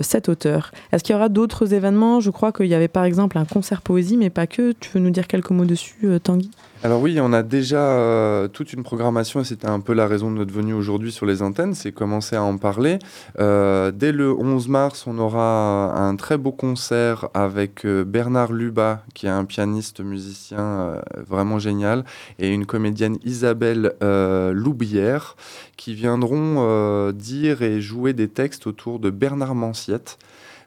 cet auteur. Est-ce qu'il y aura d'autres événements? Je crois qu'il y avait par exemple un concert poésie, mais pas que. Tu veux nous dire quelques mots dessus, euh, Tanguy? Alors oui, on a déjà euh, toute une programmation et c'était un peu la raison de notre venue aujourd'hui sur les antennes, c'est commencer à en parler. Euh, dès le 11 mars, on aura un très beau concert avec euh, Bernard Luba, qui est un pianiste musicien vraiment génial, et une comédienne Isabelle Loubière, qui viendront dire et jouer des textes autour de Bernard Manciette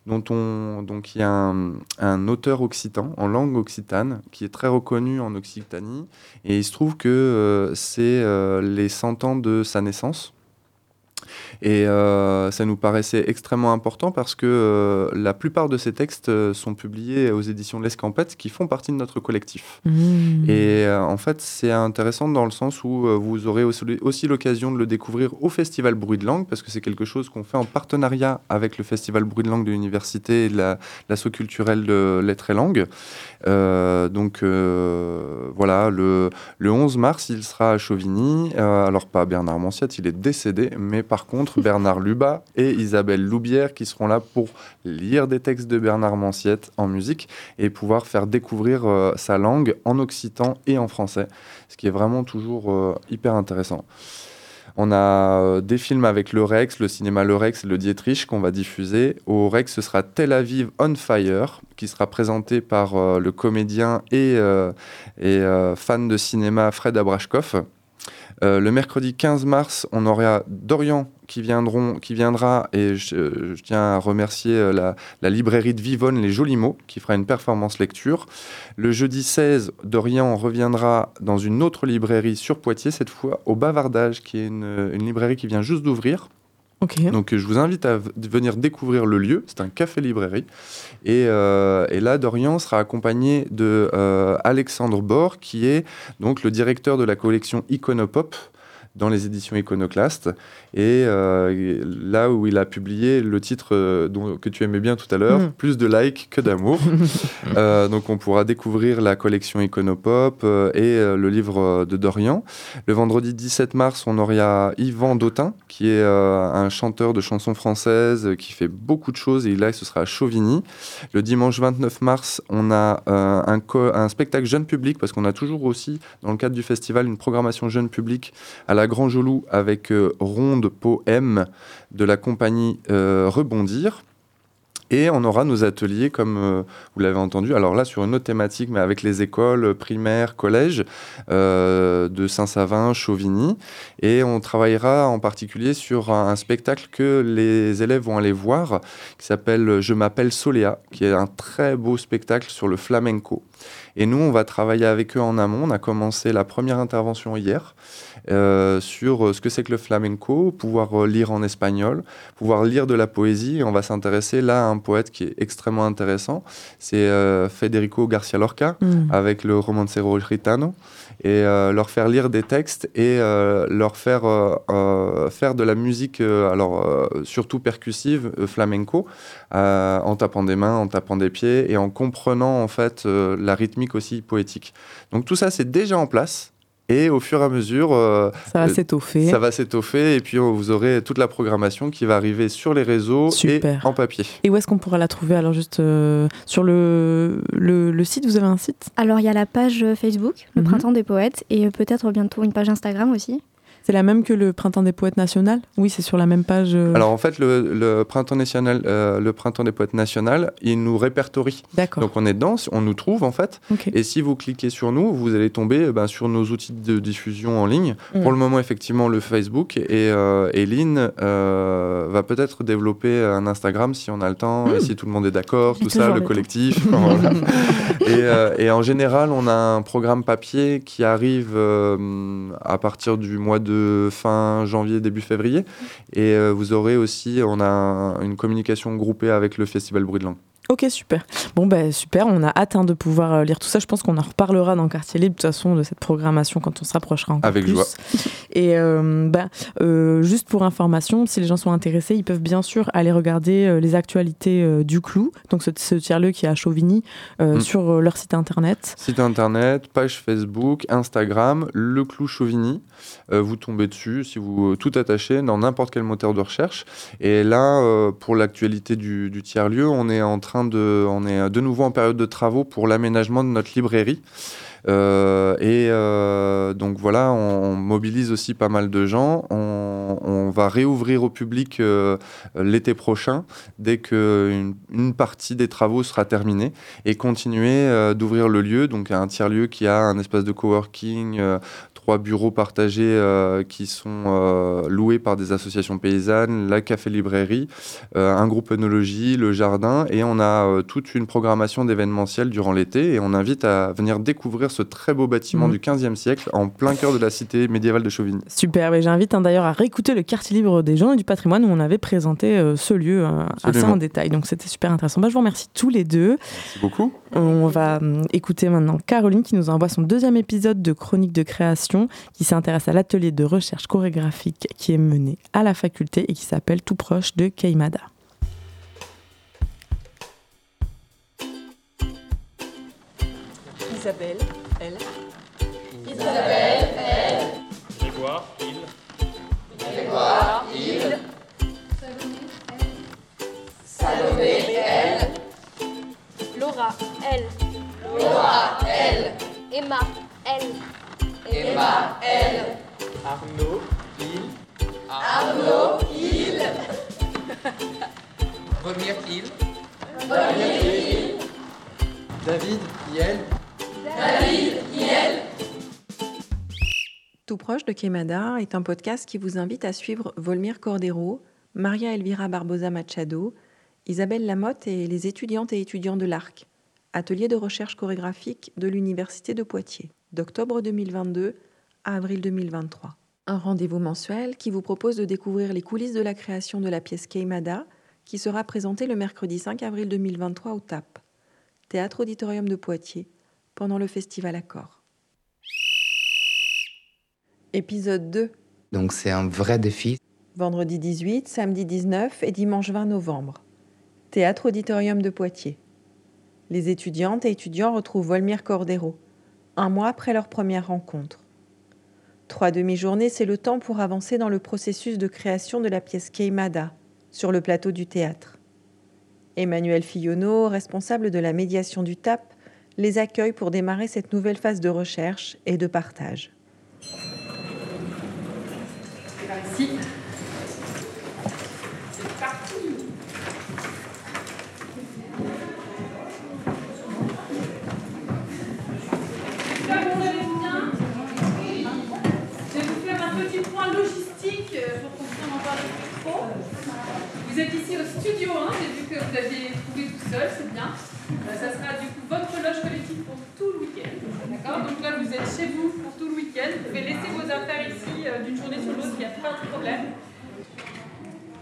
dont on, donc il y a un, un auteur occitan en langue occitane qui est très reconnu en Occitanie et il se trouve que euh, c'est euh, les 100 ans de sa naissance. Et euh, ça nous paraissait extrêmement important parce que euh, la plupart de ces textes euh, sont publiés aux éditions L'Escampette qui font partie de notre collectif. Mmh. Et euh, en fait, c'est intéressant dans le sens où vous aurez aussi, aussi l'occasion de le découvrir au Festival Bruit de Langue, parce que c'est quelque chose qu'on fait en partenariat avec le Festival Bruit de Langue de l'université et de la- l'asso culturel de Lettres et Langues. Donc voilà, le, le 11 mars, il sera à Chauvigny. Alors pas Bernard Manciette, il est décédé, mais par contre Bernard Luba et Isabelle Loubière qui seront là pour lire des textes de Bernard Manciette en musique et pouvoir faire découvrir euh, sa langue en occitan et en français, ce qui est vraiment toujours euh, hyper intéressant. On a euh, des films avec le Rex, le cinéma Le Rex et le Dietrich qu'on va diffuser. Au Rex, ce sera Tel Aviv on Fire, qui sera présenté par le comédien et, et fan de cinéma Fred Abrashkov. Euh, le mercredi 15 mars, on aura Dorian qui, viendra, et je, je tiens à remercier euh, la, librairie de Vivonne, Les Jolis Mots, qui fera une performance lecture. Le jeudi 16, Dorian reviendra dans une autre librairie sur Poitiers, cette fois au Bavardage, qui est une librairie qui vient juste d'ouvrir. Donc je vous invite à venir découvrir le lieu. C'est un café-librairie. Et, euh, là, Dorian sera accompagné de euh, Alexandre Bord, qui est donc le directeur de la collection Iconopop dans les éditions Iconoclast. Et euh, là où il a publié le titre euh, dont- que tu aimais bien tout à l'heure, Mm. Plus de likes que d'amour. Euh, donc on pourra découvrir la collection Iconopop et le livre de Dorian. Le vendredi 17 mars, on aura Yvan Dautin, qui est un chanteur de chansons françaises qui fait beaucoup de choses. Et là, ce sera à Chauvigny. Le dimanche 29 mars, on a un, un spectacle jeune public, parce qu'on a toujours aussi, dans le cadre du festival, une programmation jeune public à la Grand Jolou avec euh, Poème de la compagnie euh, Rebondir. Et on aura nos ateliers, comme euh, vous l'avez entendu, alors là sur une autre thématique, mais avec les écoles primaires, collèges euh, de Saint-Savin, Chauvigny. Et on travaillera en particulier sur un, spectacle que les élèves vont aller voir, qui s'appelle Je m'appelle Soléa, qui est un très beau spectacle sur le flamenco. Et nous, on va travailler avec eux en amont. On a commencé la première intervention hier euh, sur euh, ce que c'est que le flamenco, pouvoir euh, lire en espagnol, pouvoir lire de la poésie. On va s'intéresser là à un poète qui est extrêmement intéressant. C'est euh, Federico Garcia Lorca Mm. avec le romancero gitano et euh, leur faire lire des textes et leur faire faire de la musique, alors surtout percussive, flamenco, en tapant des mains, en tapant des pieds et en comprenant en fait la rythmique aussi poétique. Donc tout ça c'est déjà en place. Et au fur et à mesure, euh, Ça va euh, s'étoffer. Ça va s'étoffer et puis vous aurez toute la programmation qui va arriver sur les réseaux Super. et en papier. Et où est-ce qu'on pourra la trouver? Alors juste euh, sur le, le, le site, vous avez un site? Alors il y a la page Facebook, le Mhm. Printemps des Poètes, et peut-être bientôt une page Instagram aussi. C'est la même que le Printemps des Poètes National? Oui, c'est sur la même page. euh, Alors en fait, le, le printemps national, euh, le printemps des poètes national, il nous répertorie. D'accord. Donc on est dedans, on nous trouve en fait. Et si vous cliquez sur nous, vous allez tomber euh, ben, sur nos outils de diffusion en ligne. Mm. Pour le moment, effectivement, le Facebook et euh, Eline euh, va peut-être développer un Instagram si on a le temps et si tout le monde est d'accord, tout ça, le collectif. voilà. et, et en général, on a un programme papier qui arrive à partir du mois de fin janvier, début février. Et euh, vous aurez aussi, on a un- une communication groupée avec le Festival Bruit de Langue. Ok, super. Bon, ben super, on a hâte hein, de pouvoir euh, lire tout ça. Je pense qu'on en reparlera dans Quartier Libre, de toute façon, de cette programmation quand on se rapprochera encore Avec plus. joie. Et euh, ben, euh, juste pour information, si les gens sont intéressés, ils peuvent bien sûr aller regarder euh, les actualités du Clou, donc ce, ce tiers-lieu qui est à Chauvigny, Mm. sur leur site internet. Site internet, page Facebook, Instagram, Le Clou Chauvigny. Vous tombez dessus si vous tout attachez dans n'importe quel moteur de recherche. Et là, pour l'actualité du, du tiers-lieu, on est en train de, on est de nouveau en période de travaux pour l'aménagement de notre librairie. Euh, et euh, donc voilà, on, mobilise aussi pas mal de gens. On, va réouvrir au public euh, l'été prochain, dès qu'une une partie des travaux sera terminée, et continuer euh, d'ouvrir le lieu, donc un tiers-lieu qui a un espace de coworking, euh, trois bureaux partagés euh, qui sont euh, loués par des associations paysannes, la café-librairie, euh, un groupe œnologie, le jardin, et on a toute une programmation d'événementiel durant l'été, et on invite à venir découvrir ce très beau bâtiment Mhm. du 15e siècle en plein cœur de la cité médiévale de Chauvigny. Super, et j'invite hein, d'ailleurs à réécouter le quartier libre des gens et du patrimoine où on avait présenté euh, ce lieu euh, assez en détail. Donc c'était super intéressant. Bah, je vous remercie tous les deux. Merci beaucoup. On va hum, écouter maintenant Caroline qui nous envoie son deuxième épisode de Chronique de création qui s'intéresse à l'atelier de recherche chorégraphique qui est mené à la faculté et qui s'appelle Tout proche de Keimada. Isabelle, elle. Isabelle, Quemada est un podcast qui vous invite à suivre Volmir Cordero, Maria Elvira Barbosa Machado, Isabelle Lamotte et les étudiantes et étudiants de l'ARC, atelier de recherche chorégraphique de l'Université de Poitiers, d'octobre 2022 à avril 2023. Un rendez-vous mensuel qui vous propose de découvrir les coulisses de la création de la pièce Queimada, qui sera présentée le mercredi 5 avril 2023 au TAP, Théâtre Auditorium de Poitiers, pendant le festival Accord. Épisode 2. Donc c'est un vrai défi. Vendredi 18, samedi 19 et dimanche 20 novembre. Théâtre Auditorium de Poitiers. Les étudiantes et étudiants retrouvent Volmir Cordero, un mois après leur première rencontre. Trois demi-journées, c'est le temps pour avancer dans le processus de création de la pièce Queimada sur le plateau du théâtre. Emmanuel Fillonneau, responsable de la médiation du TAP, les accueille pour démarrer cette nouvelle phase de recherche et de partage. Ici. C'est parti. Là, vous allez bien Je vais vous faire un petit point logistique euh, pour qu'on puisse en Vous êtes ici au studio 1, j'ai vu que vous aviez trouvé tout seul, c'est bien. Euh, Ça sera du coup votre loge collective pour tout le week-end. D'accord? Donc là, vous êtes chez vous pour tout le week-end. Vous pouvez laisser vos affaires ici euh, d'une journée sur l'autre, il n'y a pas de problème.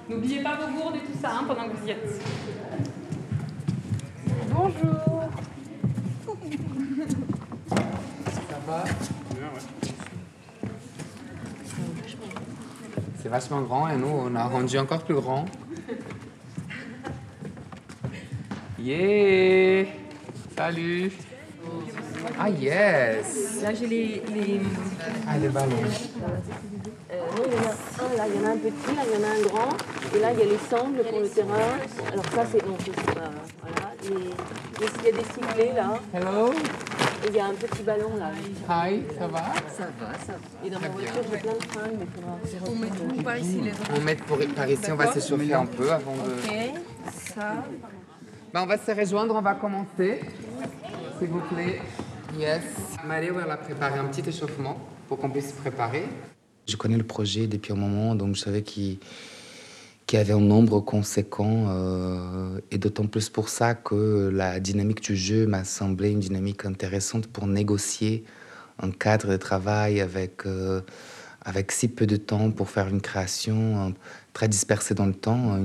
N'oubliez pas vos gourdes et tout ça hein, pendant que vous y êtes. Bonjour. Ça va C'est vachement grand et nous, on a rendu encore plus grand. Yeah Salut Ah yes Là, j'ai les, les... Ah, les ballons. Euh, non, il y en a un là, il y en a un petit, là, il y en a un grand. Et là, il y a les sangles pour le terrain. Alors ça, c'est... Non, c'est pas... Voilà. Il y a des cyclés, là. Hello? Et il y a un petit ballon, là. Hi, ça va? Ça va, ça va. Et dans ma voiture, j'ai plein de fringues, mais il faudra... On met tout par ici, les On met pour, par ici, on va s'échauffer un peu avant de... Ok, ça... Ben, on va se rejoindre, on va commencer. S'il vous plaît. Yes. Marie, elle a préparé un petit échauffement pour qu'on puisse se préparer. Je connais le projet depuis un moment, donc je savais qu'il qu'il y avait un nombre conséquent, euh, et d'autant plus pour ça que la dynamique du jeu m'a semblé une dynamique intéressante pour négocier un cadre de travail avec, euh, avec si peu de temps pour faire une création euh, très dispersée dans le temps,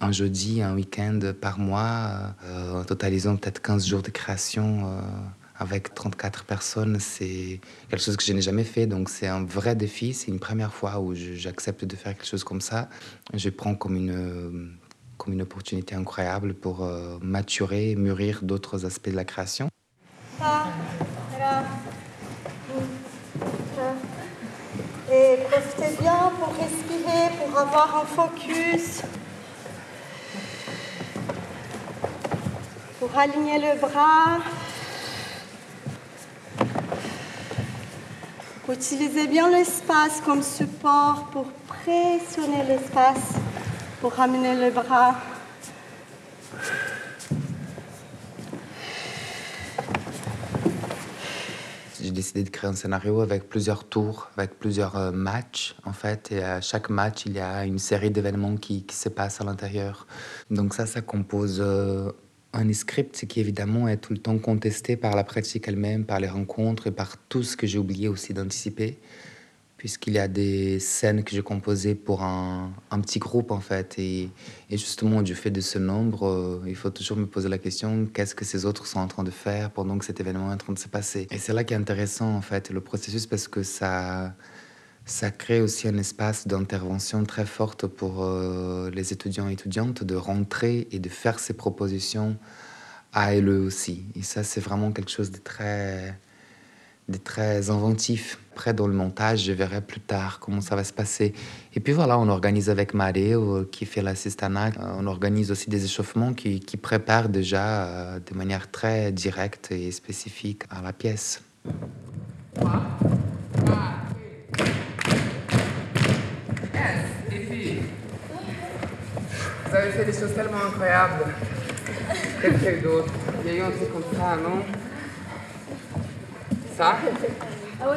un, jeudi, un week-end par mois, totalisant peut-être 15 jours de création. Avec 34 personnes, c'est quelque chose que je n'ai jamais fait, donc c'est un vrai défi. C'est une première fois où j'accepte de faire quelque chose comme ça. Je prends comme une, comme une opportunité incroyable pour euh, maturer, mûrir d'autres aspects de la création. Et profitez bien pour respirer, pour avoir un focus. Pour aligner le bras. Utilisez bien l'espace comme support pour pressionner l'espace, pour ramener le bras. J'ai décidé de créer un scénario avec plusieurs tours, avec plusieurs euh, matchs, en fait. Et à chaque match, il y a une série d'événements qui, qui se passent à l'intérieur. Donc ça, ça compose euh, un script qui, évidemment, est tout le temps contesté par la pratique elle-même, par les rencontres et par tout ce que j'ai oublié aussi d'anticiper. Puisqu'il y a des scènes que j'ai composées pour un, un petit groupe, en fait. Et, justement, du fait de ce nombre, euh, il faut toujours me poser la question qu'est-ce que ces autres sont en train de faire pendant que cet événement est en train de se passer? Et c'est là qui est intéressant, en fait, le processus, parce que ça, ça crée aussi un espace d'intervention très forte pour euh, les étudiants et étudiantes de rentrer et de faire ces propositions à eux aussi. Et ça, c'est vraiment quelque chose de très, de très inventif. Après, dans le montage, je verrai plus tard comment ça va se passer. Et puis voilà, on organise avec Mario, euh, qui fait l'assistanat. Euh, On organise aussi des échauffements qui, préparent déjà de manière très directe et spécifique à la pièce. Yes, et puis, vous avez fait des choses tellement incroyables. Qu'est-ce qu'il y a eu d'autre Il y a eu un truc comme ça, non? Ça? Ah ouais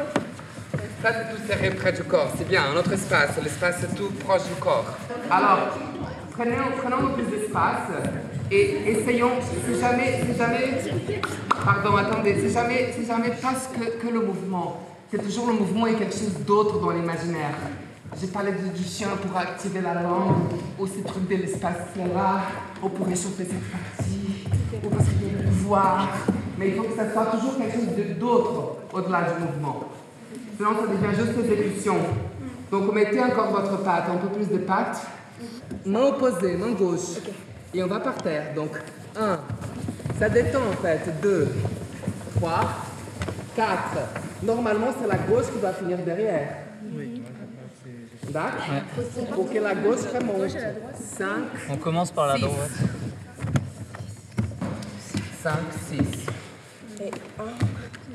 Ça, c'est tout serré près du corps. C'est bien, un autre espace. L'espace est tout proche du corps. Alors, prenons un peu d'espace et essayons, si jamais, si jamais, pardon, attendez, si jamais, si jamais pas que, que le mouvement. C'est toujours le mouvement et quelque chose d'autre dans l'imaginaire. J'ai parlé de, du chien pour activer la langue, ou ces trucs de l'espace là, ou pour réchauffer cette partie, ou parce qu'il y a le pouvoir. Mais il faut que ça soit toujours quelque chose d'autre au-delà du mouvement. Sinon, ça devient juste des émotions. Donc, mettez encore votre patte, un peu plus de patte. Main opposée, main gauche. Et on va par terre. Donc, un. Ça détend en fait. Deux, trois, quatre. Normalement, c'est la gauche qui va finir derrière. D'accord Pour que la gauche remonte. 5. On commence par la six. droite. 5, 6. Et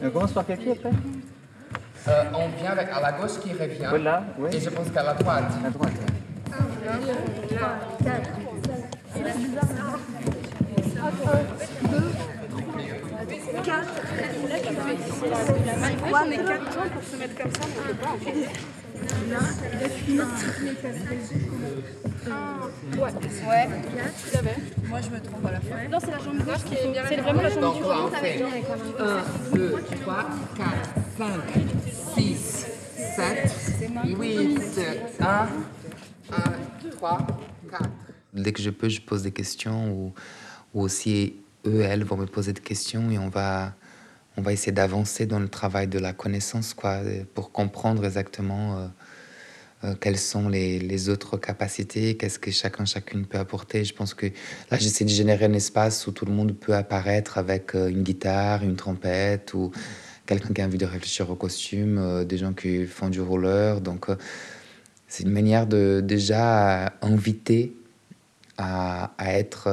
on commence par quel pied après Euh, on vient avec à la gauche qui revient. Voilà, oui. Et je pense qu'à la droite. À droite. Ouais, mais 4 temps pour se mettre comme ça, mais on peut pas en fait. Là, Ouais. Ouais. Moi, je me trompe à la fin. Non, c'est la jambe gauche qui est bien. C'est vraiment la jambe gauche. là, on fait 1, 2, 3, 4, 5, 6, 7, 8, 1, 1, 3, 4. Dès que je peux, je pose des questions ou, ou aussi eux, elles vont me poser des questions et on va, on va essayer d'avancer dans le travail de la connaissance quoi, pour comprendre exactement euh, euh, quelles sont les, les autres capacités, qu'est-ce que chacun, chacune peut apporter. Je pense que là, j'essaie de générer un espace où tout le monde peut apparaître avec euh, une guitare, une trompette ou quelqu'un qui a envie de réfléchir au costume, des gens qui font du roller. Donc, c'est une manière de déjà inviter à, à être,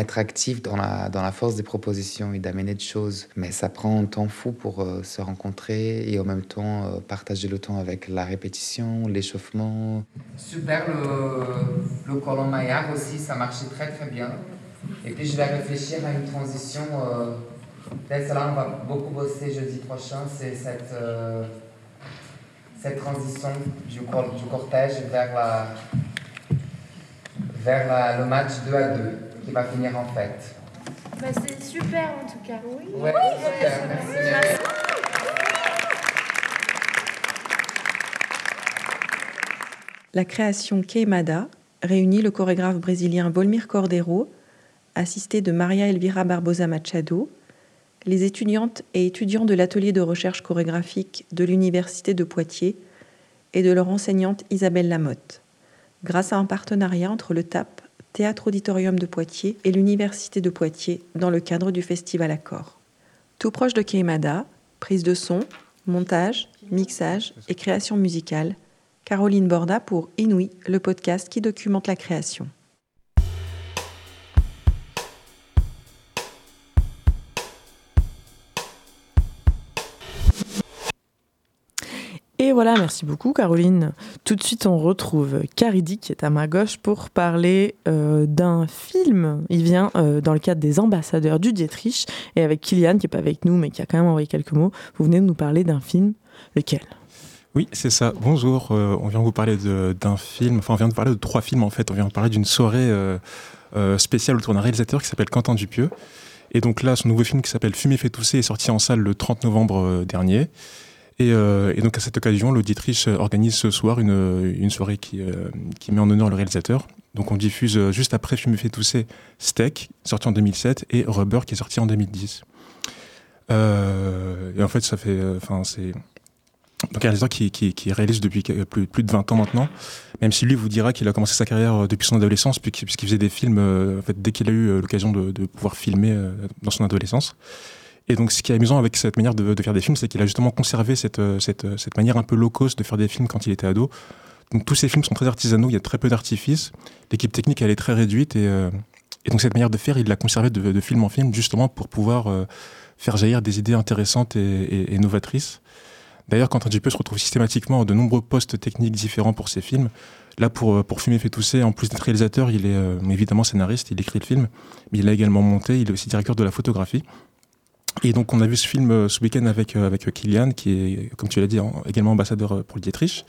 être actif dans la, dans la force des propositions et d'amener des choses. Mais ça prend un temps fou pour euh, se rencontrer et en même temps euh, partager le temps avec la répétition, l'échauffement. Super le, le colon maillard aussi, ça marchait très très bien. Et puis je vais réfléchir à une transition. Euh, Peut-être là on va beaucoup bosser jeudi prochain, c'est cette, cette transition du cortège vers, la, vers la- le match 2 à 2 qui va finir en fête. Bah, c'est super en tout cas. Oui. Ouais, super, merci. La création Queimada réunit le chorégraphe brésilien Volmir Cordeiro, assisté de Maria Elvira Barbosa Machado, les étudiantes et étudiants de l'atelier de recherche chorégraphique de l'Université de Poitiers et de leur enseignante Isabelle Lamotte, grâce à un partenariat entre le TAP, Théâtre Auditorium de Poitiers, et l'Université de Poitiers dans le cadre du Festival Accord. Tout proche de Queimada, prise de son, montage, mixage et création musicale, Caroline Borda pour Inouï, le podcast qui documente la création. Et voilà, merci beaucoup Caroline. Tout de suite, on retrouve Caridi qui est à ma gauche pour parler euh, d'un film. Il vient euh, dans le cadre des ambassadeurs du Dietrich et avec Kylian qui n'est pas avec nous mais qui a quand même envoyé quelques mots. Vous venez de nous parler d'un film. Lequel? Oui, c'est ça. Bonjour. euh, on vient vous parler de- d'un film. Enfin, on vient de parler de trois films en fait. On vient de parler d'une soirée spéciale autour d'un réalisateur qui s'appelle Quentin Dupieux. Et donc là, son nouveau film qui s'appelle Fumer fait tousser est sorti en salle le 30 novembre dernier. Et, euh, et donc à cette occasion, l'auditrice organise ce soir une, une soirée qui, euh, qui met en honneur le réalisateur. Donc on diffuse euh, juste après Fumer fait tousser Steak, sorti en 2007, et Rubber qui est sorti en 2010. Euh, et en fait, ça fait, euh, enfin c'est donc un réalisateur qui, qui, qui réalise depuis plus, de 20 ans maintenant, même si lui vous dira qu'il a commencé sa carrière euh, depuis son adolescence, puis qu'il- puisqu'il faisait des films en fait, dès qu'il a eu l'occasion de, de pouvoir filmer dans son adolescence. Et donc ce qui est amusant avec cette manière de, faire des films, c'est qu'il a justement conservé cette, euh, cette, euh, cette manière un peu low cost de faire des films quand il était ado. Donc tous ces films sont très artisanaux, il y a très peu d'artifices, l'équipe technique elle est très réduite, et, euh, et donc cette manière de faire, il l'a conservé de, film en film, justement pour pouvoir faire jaillir des idées intéressantes et, novatrices. D'ailleurs, Quentin Dupieux se retrouve systématiquement à de nombreux postes techniques différents pour ses films. Là, pour, pour Fumer fait tousser, en plus d'être réalisateur, il est évidemment scénariste, il écrit le film, mais il a également monté, il est aussi directeur de la photographie. Et donc, on a vu ce film ce week-end avec, avec Kylian, qui est, comme tu l'as dit, également ambassadeur pour le Dietrich.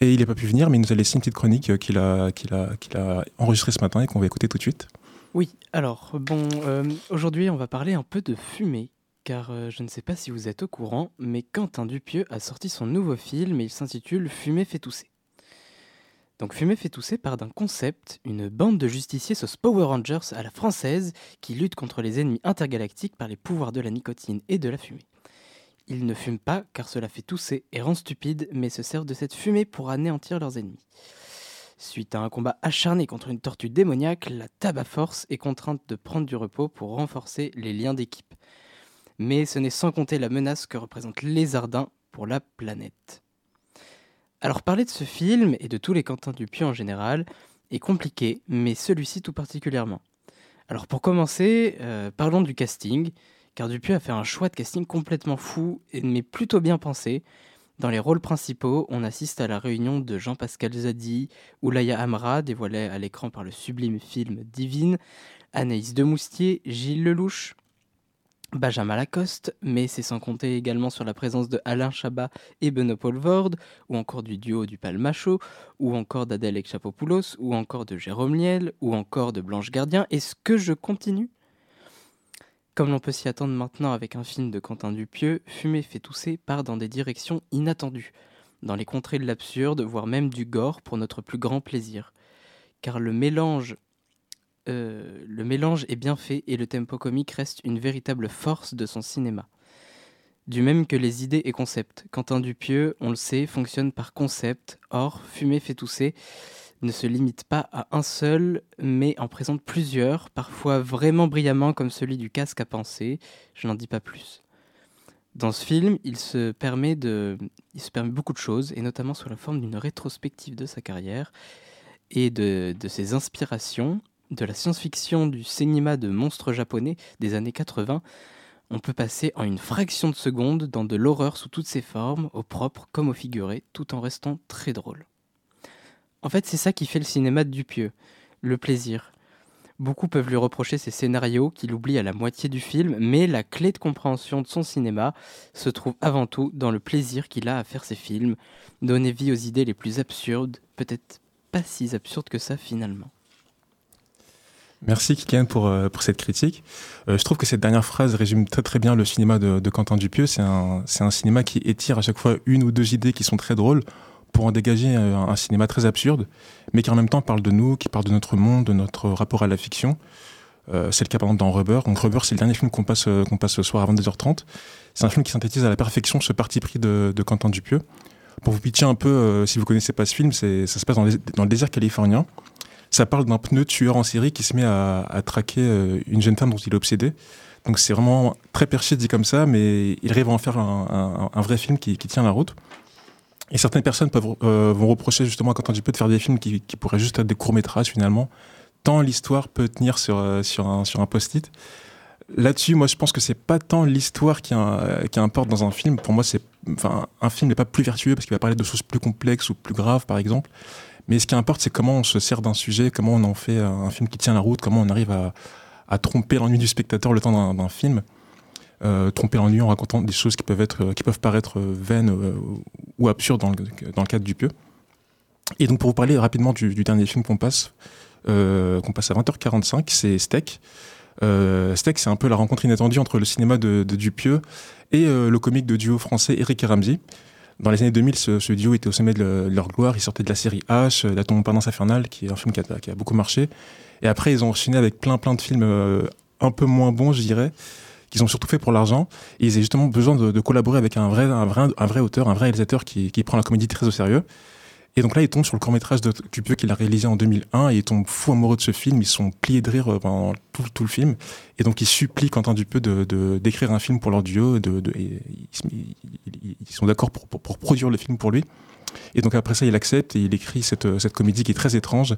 Et il n'a pas pu venir, mais il nous a laissé une petite chronique qu'il a, qu'il a, qu'il a enregistrée ce matin et qu'on va écouter tout de suite. Oui, alors, bon, euh, aujourd'hui, on va parler un peu de fumée, car euh, je ne sais pas si vous êtes au courant, mais Quentin Dupieux a sorti son nouveau film et il s'intitule Fumée fait tousser. Donc Fumée fait tousser part d'un concept, une bande de justiciers sauce Power Rangers à la française qui lutte contre les ennemis intergalactiques par les pouvoirs de la nicotine et de la fumée. Ils ne fument pas car cela fait tousser et rend stupide, mais se servent de cette fumée pour anéantir leurs ennemis. Suite à un combat acharné contre une tortue démoniaque, la Tabac Force est contrainte de prendre du repos pour renforcer les liens d'équipe. Mais ce n'est sans compter la menace que représentent les Ardins pour la planète. Alors parler de ce film et de tous les Quentin Dupieux en général est compliqué, mais celui-ci tout particulièrement. Alors pour commencer, euh, parlons du casting car Dupuis a fait un choix de casting complètement fou, mais plutôt bien pensé. Dans les rôles principaux, on assiste à la réunion de Jean-Pascal Zadi, Oulaya Amra, dévoilé à l'écran par le sublime film Divine, Anaïs Demoustier, Gilles Lelouch, Benjamin Lacoste, mais c'est sans compter également sur la présence de Alain Chabat et Benoît Paul ou encore du duo du Palmacho, ou encore d'Adèle Exchapopoulos, ou encore de Jérôme Liel, ou encore de Blanche Gardien. Est-ce que je continue? Comme l'on peut s'y attendre maintenant avec un film de Quentin Dupieux, Fumer fait tousser part dans des directions inattendues, dans les contrées de l'absurde, voire même du gore pour notre plus grand plaisir. Car le mélange, euh, le mélange est bien fait et le tempo comique reste une véritable force de son cinéma. Du même que les idées et concepts. Quentin Dupieux, on le sait, fonctionne par concept. Or, Fumer fait tousser ne se limite pas à un seul, mais en présente plusieurs, parfois vraiment brillamment comme celui du casque à penser. Je n'en dis pas plus. Dans ce film, il se permet de, il se permet beaucoup de choses, et notamment sous la forme d'une rétrospective de sa carrière et de, de ses inspirations, de la science-fiction, du cinéma de monstres japonais des années 80. On peut passer en une fraction de seconde dans de l'horreur sous toutes ses formes, au propre comme au figuré, tout en restant très drôle. En fait, c'est ça qui fait le cinéma de Dupieux, le plaisir. Beaucoup peuvent lui reprocher ses scénarios qu'il oublie à la moitié du film, mais la clé de compréhension de son cinéma se trouve avant tout dans le plaisir qu'il a à faire ses films, donner vie aux idées les plus absurdes, peut-être pas si absurdes que ça finalement. Merci Kikian pour, euh, pour cette critique. Euh, je trouve que cette dernière phrase résume très très bien le cinéma de, de Quentin Dupieux. C'est un, un cinéma qui étire à chaque fois une ou deux idées qui sont très drôles pour en dégager euh, un, cinéma très absurde, mais qui en même temps parle de nous, qui parle de notre monde, de notre rapport à la fiction. Euh, c'est le cas par exemple dans Rubber. Donc Rubber, c'est le dernier film qu'on passe, euh, qu'on passe ce soir à 22h30. C'est un film qui synthétise à la perfection ce parti pris de, de Quentin Dupieux. Pour vous pitcher un peu, si vous connaissez pas ce film, c'est, ça se passe dans, le désert californien. Ça parle d'un pneu tueur en série qui se met à, traquer une jeune femme dont il est obsédé. Donc c'est vraiment très perché dit comme ça, mais il arrive à en faire un, vrai film qui, tient la route. Et certaines personnes euh, vont reprocher justement à Quentin Dupieux de faire des films qui, pourraient juste être des courts-métrages finalement, tant l'histoire peut tenir sur, euh, sur un post-it. Là-dessus, moi je pense que c'est pas tant l'histoire qui, qui importe dans un film. Pour moi, c'est, enfin, un film n'est pas plus vertueux parce qu'il va parler de choses plus complexes ou plus graves par exemple. Mais ce qui importe, c'est comment on se sert d'un sujet, comment on en fait un film qui tient la route, comment on arrive à, tromper l'ennui du spectateur le temps d'un film. Euh, tromper l'ennui en racontant des choses qui peuvent, être, euh, qui peuvent paraître euh, vaines ou absurdes dans le, cadre du pieu. Et donc pour vous parler rapidement du, dernier film qu'on passe, qu'on passe à 20h45, c'est Steak. Steak, c'est un peu la rencontre inattendue entre le cinéma de, Dupieux et le comique de duo français Eric et Ramsey. Dans les années 2000, ce, duo était au sommet de, leur gloire. Ils sortaient de la série H, La tombe pendant infernale, qui est un film qui a, qui a, beaucoup marché. Et après, ils ont enchaîné avec plein plein de films un peu moins bons, je dirais qu'ils ont surtout fait pour l'argent. Ils avaient justement besoin de, collaborer avec un vrai, un, vrai, un vrai auteur, un vrai réalisateur qui prend la comédie très au sérieux. Et donc là, ils tombent sur le court métrage de Dupieux qu'il a réalisé en 2001 et ils tombent fous amoureux de ce film. Ils sont pliés de rire euh, pendant tout, le film. Et donc ils supplient Quentin Dupieux de, d'écrire un film pour leur duo. Et ils, sont d'accord pour, pour, produire le film pour lui. Et donc après ça, il accepte et il écrit cette, cette comédie qui est très étrange,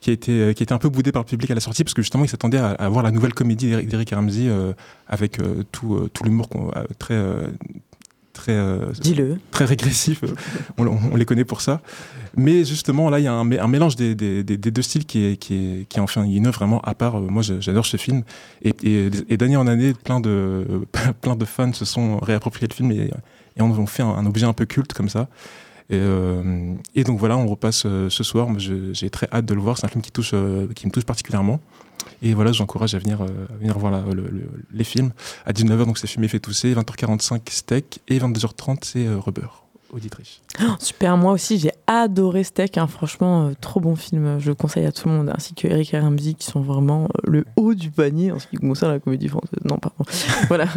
qui a été, qui a été un peu boudée par le public à la sortie, parce que justement, il s'attendait à, voir la nouvelle comédie d'Eric Ramsey euh, avec euh, tout, euh, tout l'humour très, très, euh, très régressifs. on, on- on les connaît pour ça. Mais justement, là, il y a un, mé- un mélange des, des- des- des deux styles qui est, qui est, qui est enfin une œuvre vraiment à part. Moi, j'adore ce film. Et, et, et d'année en année, plein de, plein de fans se sont réappropriés le film et, et en ont fait un, un objet un peu culte comme ça. Et, euh, et donc voilà, on repasse euh, ce soir. J'ai très hâte de le voir. C'est un film qui, touche, qui me touche particulièrement. Et voilà, j'encourage à venir, euh, à venir voir la- le- le- les films. À 19h, donc c'est Fumé fait tousser. 20h45, Steak. Et 22h30, c'est euh, Rubber, Auditrice. Oh, super, moi aussi j'ai adoré Steak, hein. franchement, euh, trop bon film, je le conseille à tout le monde, ainsi que Eric et Ramsey qui sont vraiment euh, le haut du panier en ce qui concerne la comédie française. Non, pardon. voilà.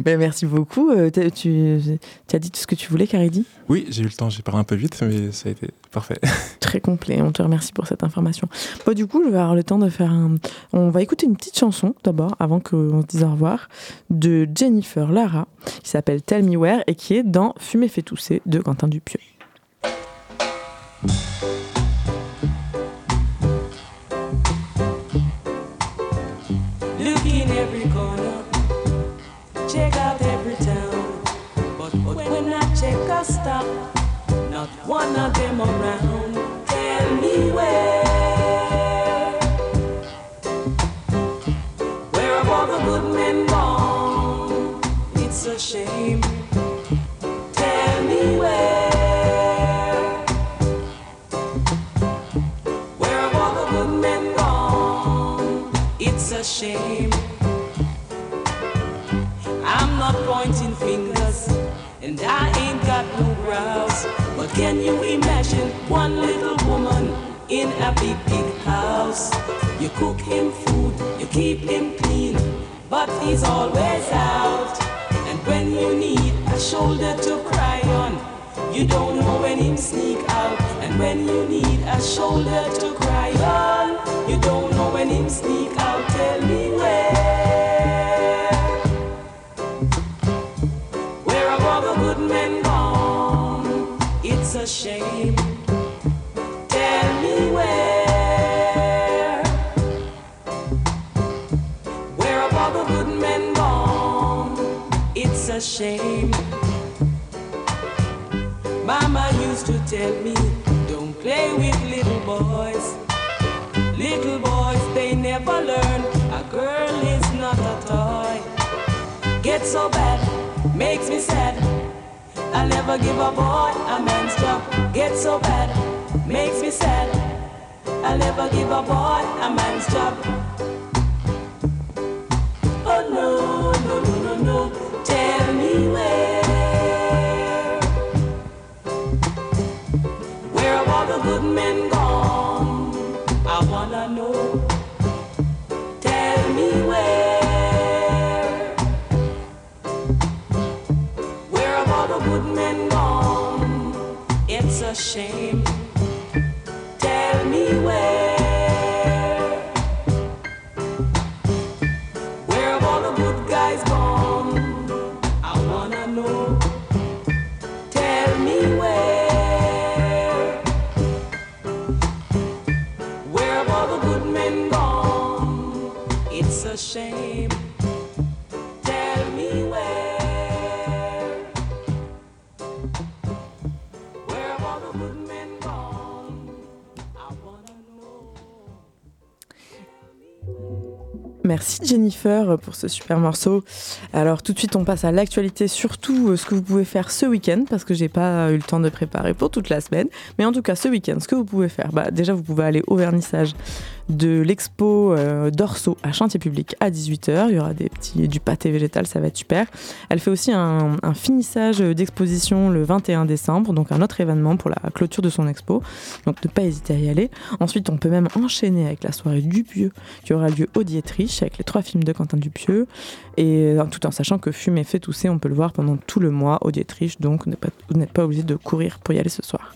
Ben, merci beaucoup. Euh, tu, as dit tout ce que tu voulais, Caridi Oui, j'ai eu le temps, j'ai parlé un peu vite, mais ça a été parfait. Très complet, on te remercie pour cette information. Du coup, je vais avoir le temps de faire un. On va écouter une petite chanson d'abord, avant qu'on se dise au revoir, de Jennifer Lara, qui s'appelle Tell Me Where et qui est dans Fumer fait tousser de Quentin Dupieux. Stop, not one of them around. Tell me where, cook him food, you keep him clean, but he's always out. And when you need a shoulder to cry on, you don't know when him sneak out. And when you need a shoulder to cry on, you don't know when him sneak out. Tell me where. Where have all the good men gone? It's a shame. Shame. Mama used to tell me, don't play with little boys. Little boys, they never learn. A girl is not a toy. Get so bad, makes me sad. I'll never give a boy a man's job. Get so bad, makes me sad. I'll never give a boy a man's job. It's Jennifer pour ce super morceau. Alors tout de suite on passe à l'actualité, surtout euh, ce que vous pouvez faire ce week-end parce que j'ai pas eu le temps de préparer pour toute la semaine. Mais en tout cas ce week-end, ce que vous pouvez faire, bah, déjà vous pouvez aller au vernissage de l'expo euh, d'Orso à Chantier Public à 18h. Il y aura des petits, du pâté végétal, ça va être super. Elle fait aussi un, finissage d'exposition le 21 décembre, donc un autre événement pour la clôture de son expo. Donc ne pas hésiter à y aller. Ensuite on peut même enchaîner avec la soirée Dupieux qui aura lieu au Dietrich avec les trois films de Quentin Dupieux. Et euh, tout en sachant que Fumer fait tousser, on peut le voir pendant tout le mois au Dietrich, donc vous n'êtes pas- vous n'êtes pas obligé de courir pour y aller ce soir.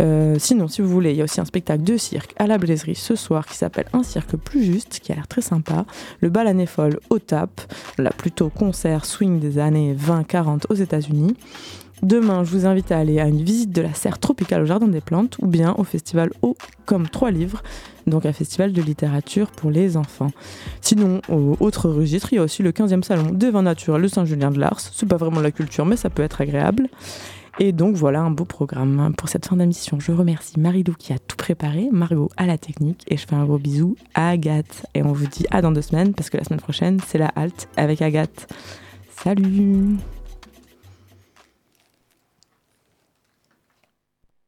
Euh, sinon, si vous voulez, il y a aussi un spectacle de cirque à la Blaiserie ce soir qui s'appelle Un cirque plus juste, qui a l'air très sympa. Le bal année folle au TAP, là plutôt concert swing des années 20-40 aux États-Unis. Demain, je vous invite à aller à une visite de la serre tropicale au Jardin des Plantes ou bien au festival Eau comme trois livres, donc un festival de littérature pour les enfants. Sinon, au autre registre, il y a aussi le 15e salon des vins naturels de Saint-Julien de Lars. C'est pas vraiment la culture, mais ça peut être agréable. Et donc voilà un beau programme pour cette fin d'émission. Je remercie Marie-Lou qui a tout préparé, Margot à la technique et je fais un gros bisou à Agathe. Et on vous dit à dans deux semaines parce que la semaine prochaine c'est la halte avec Agathe. Salut